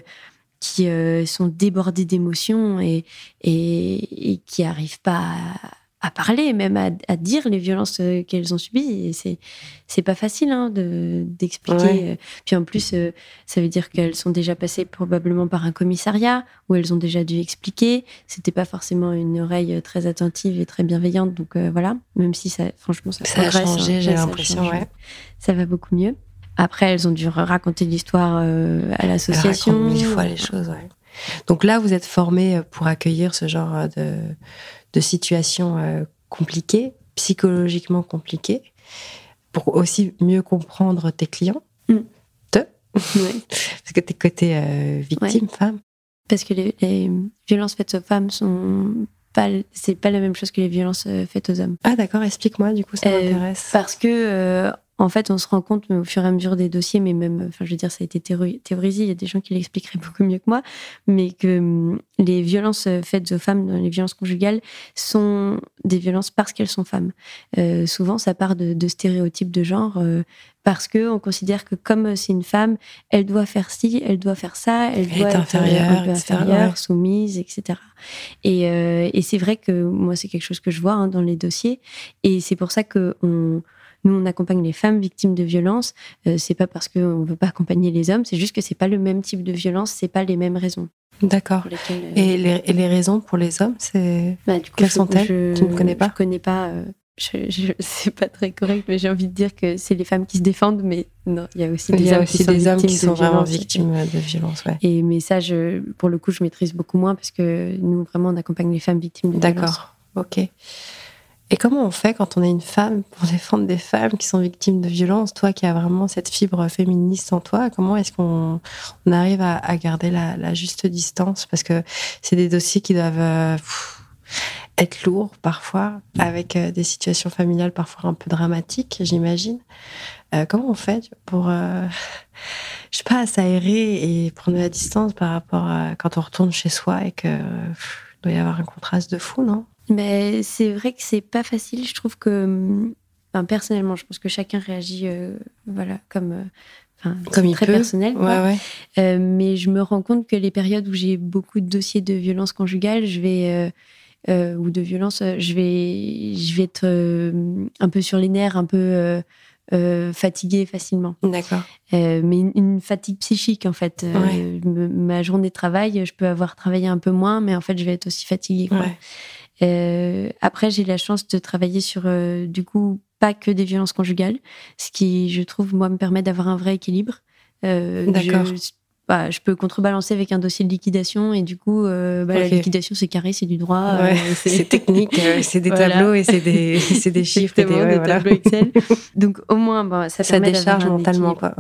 qui sont débordées d'émotions et, et, et, qui arrivent pas à, à parler, même à, à, dire les violences euh, qu'elles ont subies. Et c'est c'est pas facile hein, de d'expliquer. Euh. Puis en plus, euh, ça veut dire qu'elles sont déjà passées probablement par un commissariat où elles ont déjà dû expliquer. C'était pas forcément une oreille très attentive et très bienveillante. Donc voilà, même si ça, franchement, ça, ça a changé, hein. j'ai l'impression. Ouais. Ça va beaucoup mieux. Après, elles ont dû raconter l'histoire à l'association. Mille fois les choses. Ouais. Donc là, vous êtes formé pour accueillir ce genre de de situations euh, compliquées, psychologiquement compliquées, pour aussi mieux comprendre tes clients, mm. te, parce que t'es côté euh, victime, femme. Parce que les, violences faites aux femmes sont pas, c'est pas la même chose que les violences euh, faites aux hommes. Ah d'accord, explique-moi, du coup ça m'intéresse. Parce que en fait, on se rend compte au fur et à mesure des dossiers, mais même, enfin, je veux dire, ça a été théorisé, il y a des gens qui l'expliqueraient beaucoup mieux que moi, mais que hum, les violences euh, faites aux femmes, les violences conjugales, sont des violences parce qu'elles sont femmes. Euh, souvent, ça part de, stéréotypes de genre, euh, parce que on considère que comme c'est une femme, elle doit faire ci, elle doit faire ça, elle, doit être inférieure, inférieure soumise, etc. Et, et c'est vrai que moi, c'est quelque chose que je vois hein, dans les dossiers, et c'est pour ça que on nous, on accompagne les femmes victimes de violences. Euh, c'est pas parce qu'on ne veut pas accompagner les hommes, c'est juste que c'est pas le même type de violence, c'est pas les mêmes raisons. D'accord. Euh, et, les, raisons pour les hommes, c'est bah, quelles sont-elles Tu ne connais pas Je connais pas. Euh, je, c'est pas très correct, mais j'ai envie de dire que c'est les femmes qui se défendent, mais non, il y a aussi des, hommes, qui des hommes qui sont vraiment victimes de violences. Ouais. Et mais ça, je, pour le coup, je maîtrise beaucoup moins parce que nous, vraiment, on accompagne les femmes victimes de violences. D'accord. Ok. Et comment on fait quand on est une femme pour défendre des femmes qui sont victimes de violences? Toi qui as vraiment cette fibre féministe en toi, comment est-ce qu'on arrive à, garder la, juste distance? Parce que c'est des dossiers qui doivent euh, être lourds parfois, avec euh, des situations familiales parfois un peu dramatiques, j'imagine. Euh, comment on fait pour, je sais pas, s'aérer et prendre la distance par rapport à quand on retourne chez soi et que doit y avoir un contraste de fou, non? Mais c'est vrai que c'est pas facile. Je trouve que, personnellement, je pense que chacun réagit, euh, voilà, comme. Euh, Enfin, comme il très peut. personnel. Ouais, ouais. Euh, mais je me rends compte que les périodes où j'ai beaucoup de dossiers de violence conjugale, je vais ou de violence, je vais, je vais être un peu sur les nerfs, un peu fatiguée facilement. D'accord. mais une, fatigue psychique en fait. ma journée de travail, je peux avoir travaillé un peu moins, mais en fait, je vais être aussi fatiguée. Quoi. Euh, après, j'ai la chance de travailler sur, euh, du coup, pas que des violences conjugales, ce qui, je trouve, moi, me permet d'avoir un vrai équilibre. Euh, D'accord. Bah, je peux contrebalancer avec un dossier de liquidation et du coup, bah, la liquidation, c'est carré, c'est du droit. c'est technique, c'est des tableaux et c'est des, des chiffres et des, des tableaux Excel. Donc, au moins, bah, ça, ça décharge mentalement. Quoi.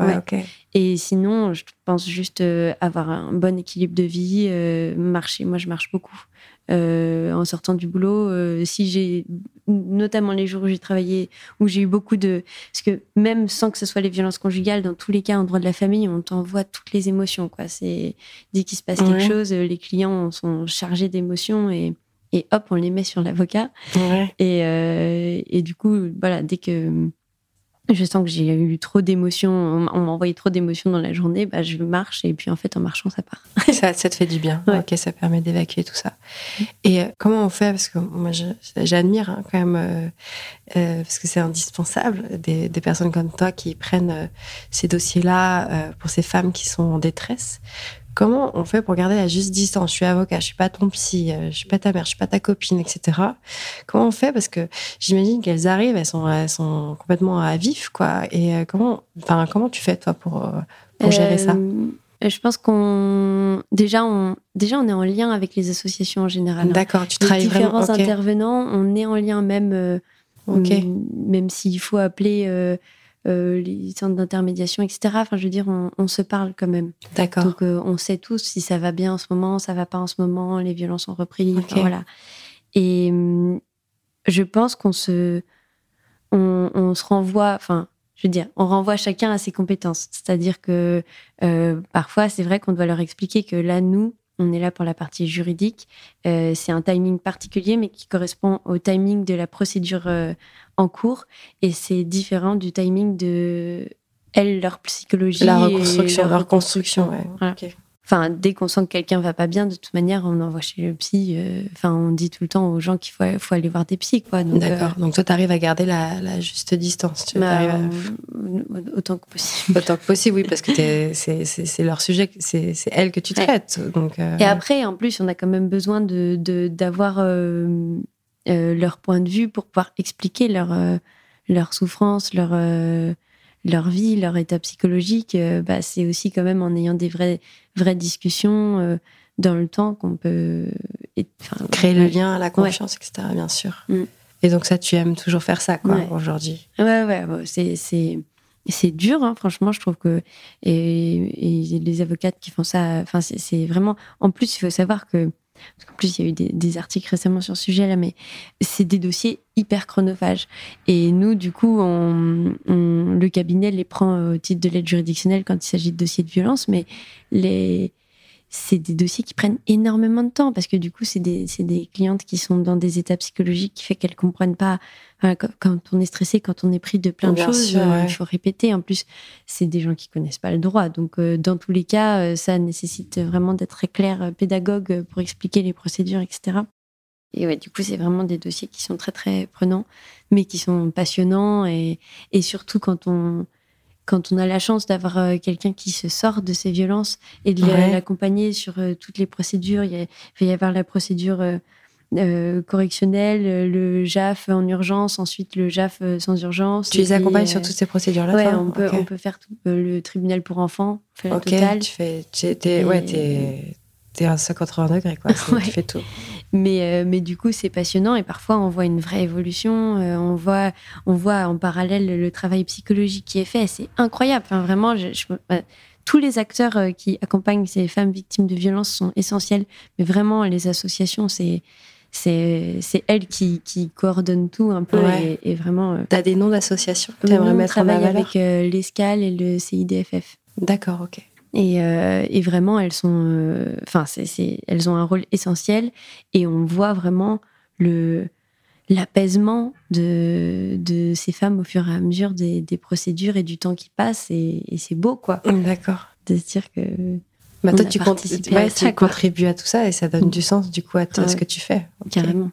Et sinon, je pense juste avoir un bon équilibre de vie, marcher. Moi, je marche beaucoup. Euh, en sortant du boulot. Euh, si j'ai, notamment les jours où j'ai travaillé, où j'ai eu beaucoup de, parce que même sans que ce soit les violences conjugales, dans tous les cas en droit de la famille, on t'envoie toutes les émotions. Quoi, c'est dès qu'il se passe quelque chose, les clients sont chargés d'émotions et et hop, on les met sur l'avocat. Et, euh, et du coup, voilà, dès que je sens que j'ai eu trop d'émotions, on m'a envoyé trop d'émotions dans la journée, bah, je marche et puis en fait en marchant ça part. ça, ça te fait du bien, ok, ça permet d'évacuer tout ça. Et euh, comment on fait? Parce que moi j'admire hein, quand même, euh, euh, parce que c'est indispensable, des, des, personnes comme toi qui prennent ces dossiers-là pour ces femmes qui sont en détresse. Comment on fait pour garder la juste distance? Je suis avocat, je suis pas ton psy, euh, je suis pas ta mère, je suis pas ta copine, etc. Comment on fait? Parce que j'imagine qu'elles arrivent, elles sont, elles sont complètement à vif, quoi. Et euh, comment, enfin, comment tu fais toi pour, euh, pour gérer ça? je pense qu'on déjà on déjà on est en lien avec les associations en général. Hein. D'accord, tu travailles différents vraiment. intervenants, on est en lien même même s'il faut appeler euh, les centres d'intermédiation, etc. Enfin, je veux dire, on, se parle quand même. D'accord. Donc, euh, on sait tous si ça va bien en ce moment, ça va pas en ce moment, les violences ont repris. voilà. Et hum, je pense qu'on se, on, se renvoie. Enfin, je veux dire, on renvoie chacun à ses compétences. C'est-à-dire que euh, parfois, c'est vrai qu'on doit leur expliquer que là, nous, on est là pour la partie juridique. Euh, c'est un timing particulier, mais qui correspond au timing de la procédure euh, en cours. Et c'est différent du timing de elle, leur psychologie. La reconstruction. Leur, reconstruction, ouais. Enfin, dès qu'on sent que quelqu'un va pas bien, de toute manière, on envoie chez le psy. Euh, enfin, on dit tout le temps aux gens qu'il faut, faut, aller voir des psys, quoi. D'accord. Euh, Donc toi, tu arrives à garder la, juste distance. Tu bah, Autant que possible. Autant que possible, oui, parce que c'est leur sujet, c'est elle que tu traites. Donc, euh, Et après, en plus, on a quand même besoin de d'avoir leur point de vue pour pouvoir expliquer leur leur souffrance, leur leur vie, leur état psychologique, euh, bah, c'est aussi quand même en ayant des vraies, vraies discussions euh, dans le temps qu'on peut créer le lien, la confiance, etc. Bien sûr. Mm. Et donc ça, tu aimes toujours faire ça, quoi, aujourd'hui. Ouais, ouais, c'est c'est dur, hein, franchement, je trouve que et, et, les avocates qui font ça, enfin, c'est vraiment. En plus, il faut savoir que parce qu'en plus, il y a eu des, articles récemment sur ce sujet-là, mais c'est des dossiers hyper chronophages. Et nous, du coup, le cabinet les prend au titre de l'aide juridictionnelle quand il s'agit de dossiers de violence, mais les, c'est des dossiers qui prennent énormément de temps parce que du coup, c'est des, des, clientes qui sont dans des états psychologiques qui fait qu'elles comprennent pas. quand on est stressé, quand on est pris de plein de choses, euh, il faut répéter. En plus, c'est des gens qui connaissent pas le droit. Donc, euh, dans tous les cas, euh, ça nécessite vraiment d'être très clair, pédagogue pour expliquer les procédures, etc. Et ouais, du coup, c'est vraiment des dossiers qui sont très, très prenants, mais qui sont passionnants et, et surtout quand on, quand on a la chance d'avoir euh, quelqu'un qui se sort de ces violences et de l'accompagner sur euh, toutes les procédures. Il, va y avoir la procédure euh, correctionnelle, le JAF en urgence, ensuite le JAF sans urgence. Tu les accompagnes sur toutes ces procédures-là Oui, on, peut, on peut faire tout, le tribunal pour enfants, fait Ok, tu fais, tu, ouais, t'es à 180 degrés, quoi. Tu fais tout. Mais, euh, mais du coup, c'est passionnant et parfois on voit une vraie évolution. Euh, on, voit, on voit en parallèle le travail psychologique qui est fait. C'est incroyable. Enfin, vraiment, je, euh, tous les acteurs qui accompagnent ces femmes victimes de violences sont essentiels. Mais vraiment, les associations, c'est c'est elles qui, qui coordonnent tout un peu et, vraiment. tu as des noms d'associations que tu aimerais mettre en avec l'ESCAL et le CIDFF. D'accord, ok. Et, euh, et, vraiment, elles sont, euh, enfin, elles ont un rôle essentiel et on voit vraiment le l'apaisement de, de ces femmes au fur et à mesure des, des procédures et du temps qui passe et, et c'est beau quoi. D'accord. De se dire que bah, toi, tu, ouais, tu contribues à tout ça et ça donne du sens du coup à, ce que tu fais. Carrément.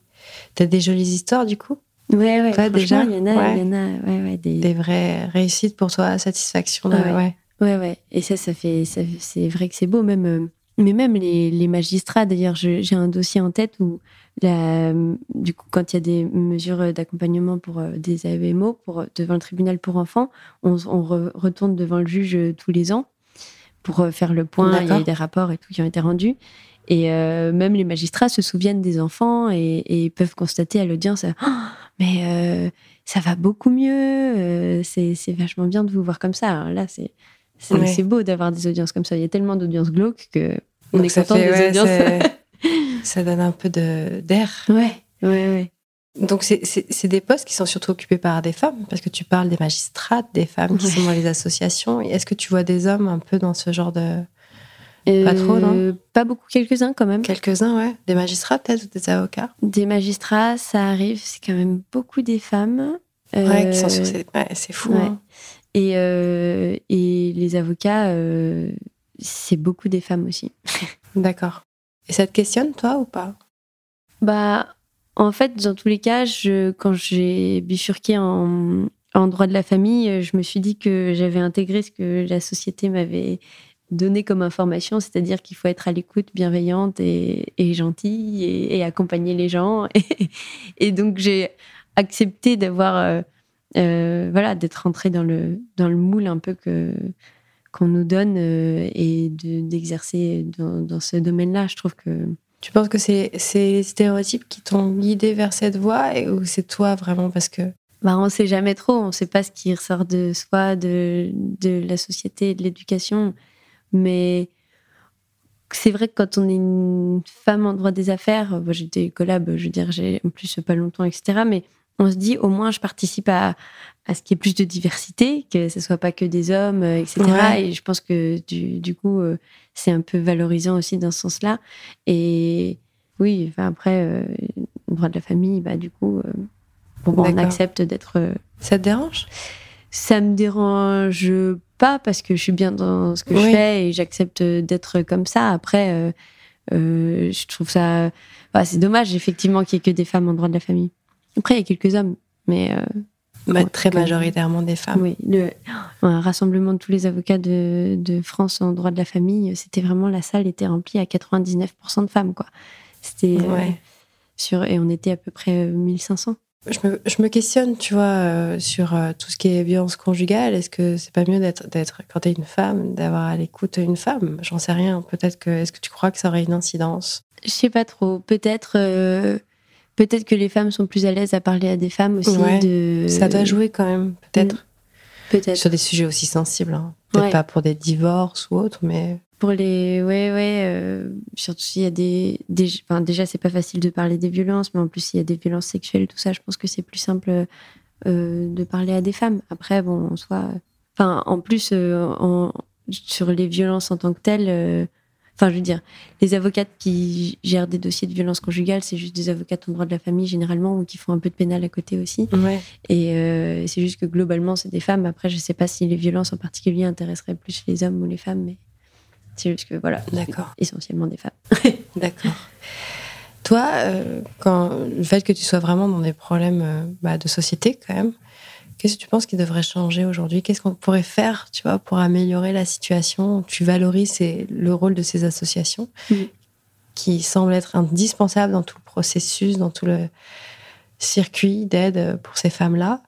T'as des jolies histoires du coup? Ouais, ouais. déjà, il y en a, y en a ouais, ouais, des... des vraies réussites pour toi, satisfaction. ouais. Ouais, ouais. Et ça, ça fait, c'est vrai que c'est beau, même, euh, mais même les, les magistrats. D'ailleurs, j'ai un dossier en tête où, la, du coup, quand il y a des mesures d'accompagnement pour euh, des AEMO, pour devant le tribunal pour enfants, on, on retourne devant le juge euh, tous les ans pour faire le point. Il y a eu des rapports et tout qui ont été rendus. Et même les magistrats se souviennent des enfants et, et peuvent constater à l'audience, oh, mais ça va beaucoup mieux. c'est vachement bien de vous voir comme ça. là, c'est c'est beau d'avoir des audiences comme ça. Il y a tellement d'audiences glauques que on est content des audiences. ça donne un peu d'air. Ouais, ouais, ouais. Donc, c'est des postes qui sont surtout occupés par des femmes, parce que tu parles des magistrates, des femmes qui sont dans les associations. Est-ce que tu vois des hommes un peu dans ce genre de. pas trop, non? euh, Pas beaucoup, quelques-uns quand même. Quelques-uns, ouais. Des magistrats peut-être ou des avocats? Des magistrats, ça arrive, c'est quand même beaucoup des femmes. Ouais, qui sont sur euh, ces... ouais, c'est fou. Hein. Et, euh, et les avocats, euh, c'est beaucoup des femmes aussi. D'accord. Et ça te questionne, toi, ou pas? Bah, en fait, dans tous les cas, je, quand j'ai bifurqué en, en droit de la famille, je me suis dit que j'avais intégré ce que la société m'avait donné comme information, c'est-à-dire qu'il faut être à l'écoute, bienveillante et, et gentille et, accompagner les gens. Et, et donc j'ai accepté d'avoir euh, voilà, d'être rentré dans le, dans le moule un peu que qu'on nous donne euh, et d'exercer dans, ce domaine-là. Je trouve que. Tu penses que c'est les stéréotypes qui t'ont guidé vers cette voie ou c'est toi vraiment parce que. Bah, on ne sait jamais trop, on ne sait pas ce qui ressort de soi, de, de la société, de l'éducation. Mais c'est vrai que quand on est une femme en droit des affaires, j'étais collab, je veux dire, j'ai en plus pas longtemps, etc. Mais on se dit au moins je participe à, à ce qu'il y ait plus de diversité, que ce soit pas que des hommes, euh, etc. Et je pense que du, du coup, euh, c'est un peu valorisant aussi dans ce sens-là. Et oui, enfin après, euh, le droit de la famille, bah du coup, bon, on accepte d'être. Ça te dérange? Ça me dérange pas parce que je suis bien dans ce que je fais et j'accepte d'être comme ça. Après, je trouve ça, bah, c'est dommage effectivement qu'il y ait que des femmes en droit de la famille. Après, il y a quelques hommes, mais. Euh, bah, très majoritairement des femmes. Oui, le un rassemblement de tous les avocats de, de, France en droit de la famille, c'était vraiment la salle était remplie à 99% de femmes, quoi. C'était euh, sur et on était à peu près 1500. Euh, je me, je me questionne, tu vois, sur tout ce qui est violence conjugale. Est-ce que c'est pas mieux d'être, d'être quand t'es une femme, d'avoir à l'écoute une femme? J'en sais rien. Peut-être que. Est-ce que tu crois que ça aurait une incidence? Je sais pas trop. Peut-être peut-être que les femmes sont plus à l'aise à parler à des femmes aussi. De... Ça doit jouer quand même, peut-être. Mm. Peut-être. Sur des sujets aussi sensibles. Hein. Peut-être pas pour des divorces ou autres, mais. Pour les. Ouais, ouais. Euh, surtout s'il y a des. des... Enfin, déjà, c'est pas facile de parler des violences, mais en plus, s'il y a des violences sexuelles, tout ça, je pense que c'est plus simple euh, de parler à des femmes. Après, bon, en soi. Enfin, en plus, euh, en... sur les violences en tant que telles Enfin, je veux dire, les avocates qui gèrent des dossiers de violence conjugale, c'est juste des avocates en droit de la famille généralement ou qui font un peu de pénal à côté aussi. Et euh, c'est juste que globalement, c'est des femmes. Après, je ne sais pas si les violences en particulier intéresseraient plus les hommes ou les femmes, mais c'est juste que voilà, d'accord, essentiellement des femmes. d'accord. Toi, euh, quand le fait que tu sois vraiment dans des problèmes euh, bah, de société quand même, Qu'est-ce que tu penses qui devrait changer aujourd'hui? Qu'est-ce qu'on pourrait faire, tu vois, pour améliorer la situation? Tu valorises le rôle de ces associations mm. qui semblent être indispensables dans tout le processus, dans tout le circuit d'aide pour ces femmes-là.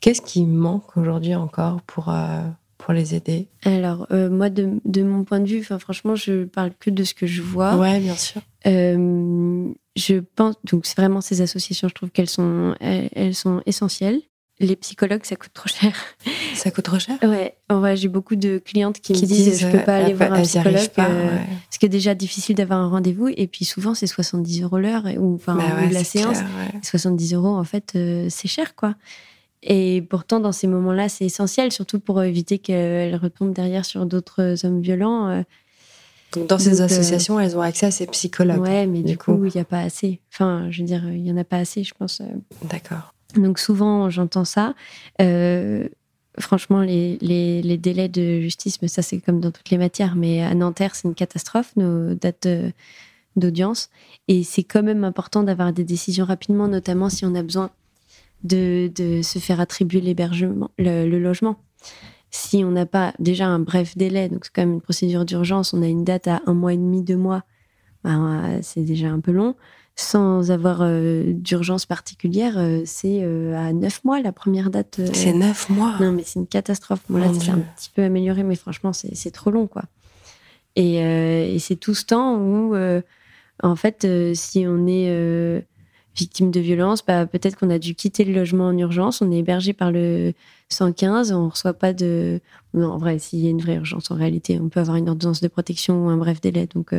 Qu'est-ce qui manque aujourd'hui encore pour, euh, pour les aider? Alors, euh, moi, de, de, mon point de vue, franchement, je parle que de ce que je vois. Ouais, bien sûr. Euh, je pense, donc c'est vraiment ces associations, je trouve qu'elles sont, elles sont essentielles les psychologues, ça coûte trop cher. Ça coûte trop cher? Ouais. ouais J'ai beaucoup de clientes qui, me disent, je peux pas aller voir un psychologue euh, parce que déjà difficile d'avoir un rendez-vous et puis souvent c'est 70 euros l'heure ou enfin bah la séance. 70 euros en fait euh, c'est cher quoi. Et pourtant dans ces moments-là c'est essentiel surtout pour éviter qu'elles retombent derrière sur d'autres hommes violents. Euh. Donc dans ces associations, elles ont accès à ces psychologues. Ouais, mais du, coup, il n'y a pas assez. Enfin, je veux dire, il n'y en a pas assez, je pense. D'accord. Donc souvent, j'entends ça. Euh, franchement, les, délais de justice, mais ça c'est comme dans toutes les matières, mais à Nanterre, c'est une catastrophe, nos dates d'audience. Et c'est quand même important d'avoir des décisions rapidement, notamment si on a besoin de, se faire attribuer l'hébergement, le, logement. Si on n'a pas déjà un bref délai, donc c'est quand même une procédure d'urgence, on a une date à un mois et demi, deux mois, ben, c'est déjà un peu long sans avoir euh, d'urgence particulière, euh, c'est euh, à neuf mois la première date. c'est neuf mois Non, mais c'est une catastrophe. Bon, là, c'est un petit peu amélioré, mais franchement, c'est trop long, quoi. Et, et c'est tout ce temps où, en fait, si on est victime de violence, bah, peut-être qu'on a dû quitter le logement en urgence, on est hébergé par le 115, on ne reçoit pas de... Non, en vrai, s'il y a une vraie urgence, en réalité, on peut avoir une ordonnance de protection ou un bref délai. Donc,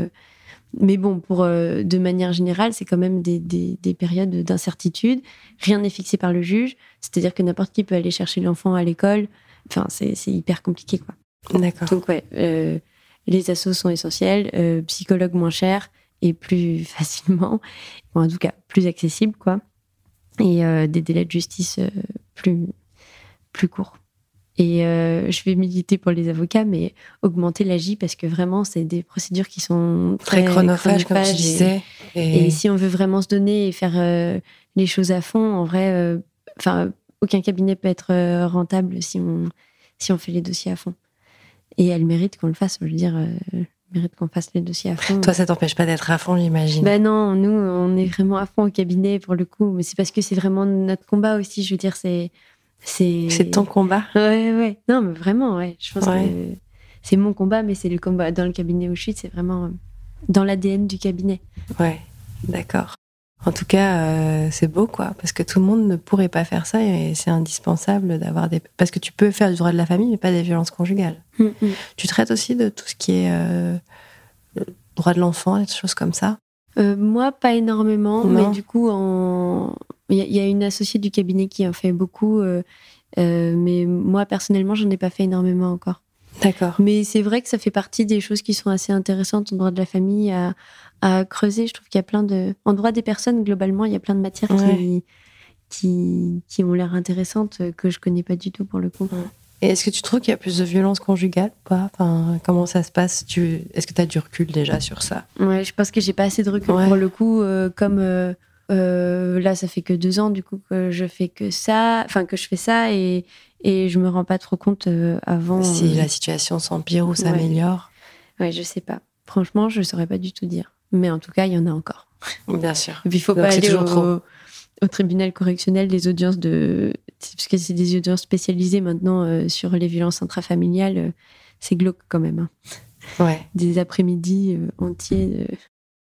mais bon, pour, euh, de manière générale, c'est quand même des, des, périodes d'incertitude. Rien n'est fixé par le juge. C'est-à-dire que n'importe qui peut aller chercher l'enfant à l'école. Enfin, c'est hyper compliqué, quoi. D'accord. Donc, ouais, euh, les assos sont essentiels. Euh, psychologue moins cher et plus facilement. en tout cas, plus accessible, quoi. Et des délais de justice plus, plus courts. Et euh, je vais militer pour les avocats, mais augmenter l'AJ parce que vraiment, c'est des procédures qui sont très, chronophages, comme tu disais. Et... si on veut vraiment se donner et faire euh, les choses à fond, en vrai, euh, aucun cabinet peut être rentable si on, si on fait les dossiers à fond. Et elle mérite qu'on le fasse, je veux dire, elle mérite qu'on fasse les dossiers à fond. Toi, ça t'empêche pas d'être à fond, j'imagine. Ben non, nous, on est vraiment à fond au cabinet pour le coup, mais c'est parce que c'est vraiment notre combat aussi. Je veux dire, c'est c'est ton combat. Ouais, ouais. Non, mais vraiment, ouais. Je pense que c'est mon combat, mais c'est le combat dans le cabinet où je suis, c'est vraiment dans l'ADN du cabinet. Ouais, d'accord. En tout cas, euh, c'est beau, quoi, parce que tout le monde ne pourrait pas faire ça et c'est indispensable d'avoir des. Parce que tu peux faire du droit de la famille, mais pas des violences conjugales. Mm, mm. Tu traites aussi de tout ce qui est euh, droit de l'enfant, des choses comme ça? Euh, Moi, pas énormément, mais du coup, en Il y, a une associée du cabinet qui en fait beaucoup, mais moi personnellement, j'en ai pas fait énormément encore. D'accord. Mais c'est vrai que ça fait partie des choses qui sont assez intéressantes en droit de la famille à, à creuser. Je trouve qu'il y a plein de. En droit des personnes, globalement, il y a plein de matières qui, qui, qui, ont l'air intéressantes que je connais pas du tout pour le coup. Et est-ce que tu trouves qu'il y a plus de violence conjugale ou pas? Enfin, Comment ça se passe? Tu... Est-ce que tu as du recul déjà sur ça? Ouais, je pense que j'ai pas assez de recul pour le coup. Euh, comme euh, euh, là, ça fait que deux ans du coup que je fais que ça, enfin que je fais ça et, et je me rends pas trop compte avant. Si la situation s'empire ou s'améliore ouais. ouais, je sais pas. Franchement, je saurais pas du tout dire. Mais en tout cas, il y en a encore. Bien sûr. Et puis, il faut pas aller au, au, tribunal correctionnel des audiences de. Parce que c'est des audiences spécialisées maintenant euh, sur les violences intrafamiliales. Euh, c'est glauque quand même. Hein. Ouais. Des après-midi euh, entiers.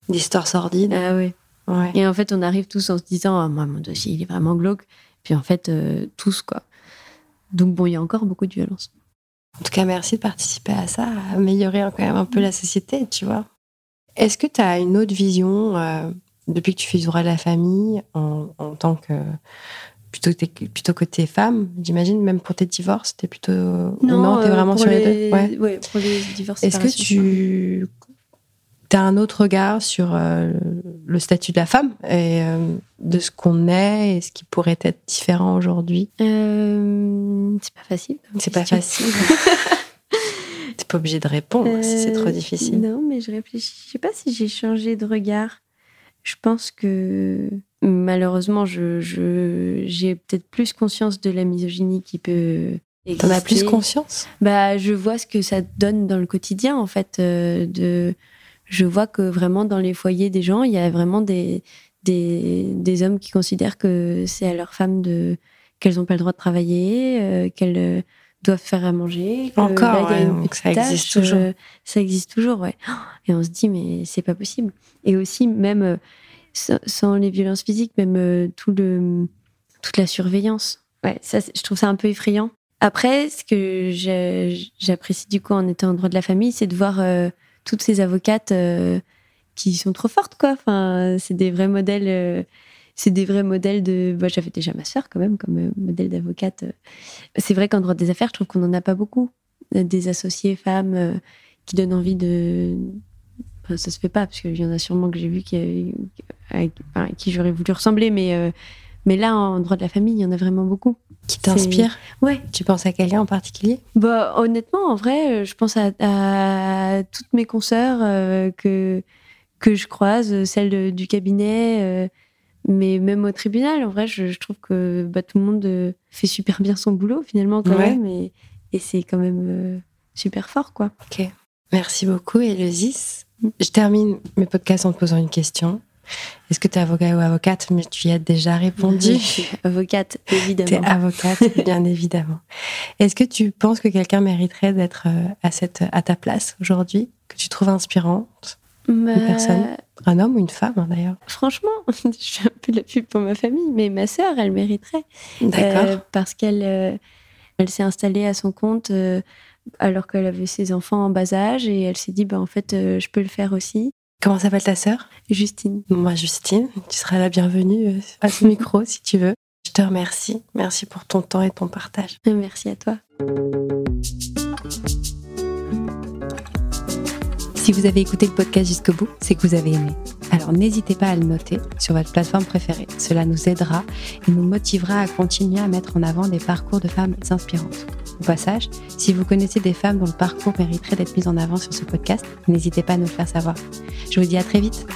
D'histoires sordides. Ah ouais. Ouais. Et en fait, on arrive tous en se disant ah, Moi, mon dossier, il est vraiment glauque. Puis en fait, tous, quoi. Donc bon, il y a encore beaucoup de violence. En tout cas, merci de participer à ça, à améliorer quand même un peu la société, tu vois. Est-ce que tu as une autre vision euh, depuis que tu fais du droit de la famille en, tant que plutôt plutôt côté femme, j'imagine même pour tes divorces, t'es plutôt non, non t'es euh, vraiment sur les, deux? Ouais. ouais. pour les divorces. Est-ce que tu as un autre regard sur euh, le statut de la femme et de ce qu'on est et ce qui pourrait être différent aujourd'hui C'est pas facile. C'est pas facile. pas obligé de répondre si c'est trop euh, difficile. Non, mais je réfléchis. Je sais pas si j'ai changé de regard. Je pense que malheureusement, je, j'ai peut-être plus conscience de la misogynie qui peut. T'en as plus conscience? Bah, je vois ce que ça donne dans le quotidien, en fait. Euh, de, je vois que vraiment dans les foyers des gens, il y a vraiment des, des, des hommes qui considèrent que c'est à leur femme de qu'elles n'ont pas le droit de travailler, euh, qu'elles doivent faire à manger. Encore, ça existe toujours. Euh, ça existe toujours, ouais. Et on se dit, mais c'est pas possible. Et aussi, même euh, sans les violences physiques, même euh, tout le, toute la surveillance. Ouais, ça, je trouve ça un peu effrayant. Après, ce que j'apprécie du coup en étant en droit de la famille, c'est de voir toutes ces avocates qui sont trop fortes, quoi. Enfin, c'est des vrais modèles c'est des vrais modèles de. Bah, J'avais déjà ma sœur quand même comme euh, modèle d'avocate. C'est vrai qu'en droit des affaires, je trouve qu'on n'en a pas beaucoup. Euh, des associés femmes euh, qui donnent envie de. Enfin, ça se fait pas, parce qu'il y en a sûrement que j'ai vu qui, qui j'aurais voulu ressembler, mais, mais là, en droit de la famille, il y en a vraiment beaucoup. Qui t'inspire Ouais. Tu penses à quelqu'un en particulier? Bah, Honnêtement, en vrai, je pense à, à toutes mes consoeurs que, que je croise, celles du cabinet mais même au tribunal, en vrai, je, trouve que bah, tout le monde euh, fait super bien son boulot finalement quand même, et, et c'est quand même euh, super fort, quoi. Ok. Merci beaucoup, Eleusis. Je termine mes podcasts en te posant une question. Est-ce que tu es avocat ou avocate? Mais tu y as déjà répondu. avocate, évidemment. Tu es avocate, bien évidemment. Est-ce que tu penses que quelqu'un mériterait d'être euh, à, cette, à ta place aujourd'hui? Que tu trouves inspirante? Une bah, personne? Un homme ou une femme, hein, d'ailleurs? Franchement, je suis un peu de la pub pour ma famille, mais ma sœur, elle mériterait. D'accord. Euh, parce qu'elle euh, elle s'est installée à son compte euh, alors qu'elle avait ses enfants en bas âge et elle s'est dit, bah, en fait, je peux le faire aussi. Comment s'appelle ta sœur? Justine. Moi, Justine, tu seras la bienvenue à ce micro si tu veux. Je te remercie. Merci pour ton temps et ton partage. Merci à toi. Si vous avez écouté le podcast jusqu'au bout, c'est que vous avez aimé. Alors n'hésitez pas à le noter sur votre plateforme préférée. Cela nous aidera et nous motivera à continuer à mettre en avant des parcours de femmes inspirantes. Au passage, si vous connaissez des femmes dont le parcours mériterait d'être mis en avant sur ce podcast, n'hésitez pas à nous le faire savoir. Je vous dis à très vite.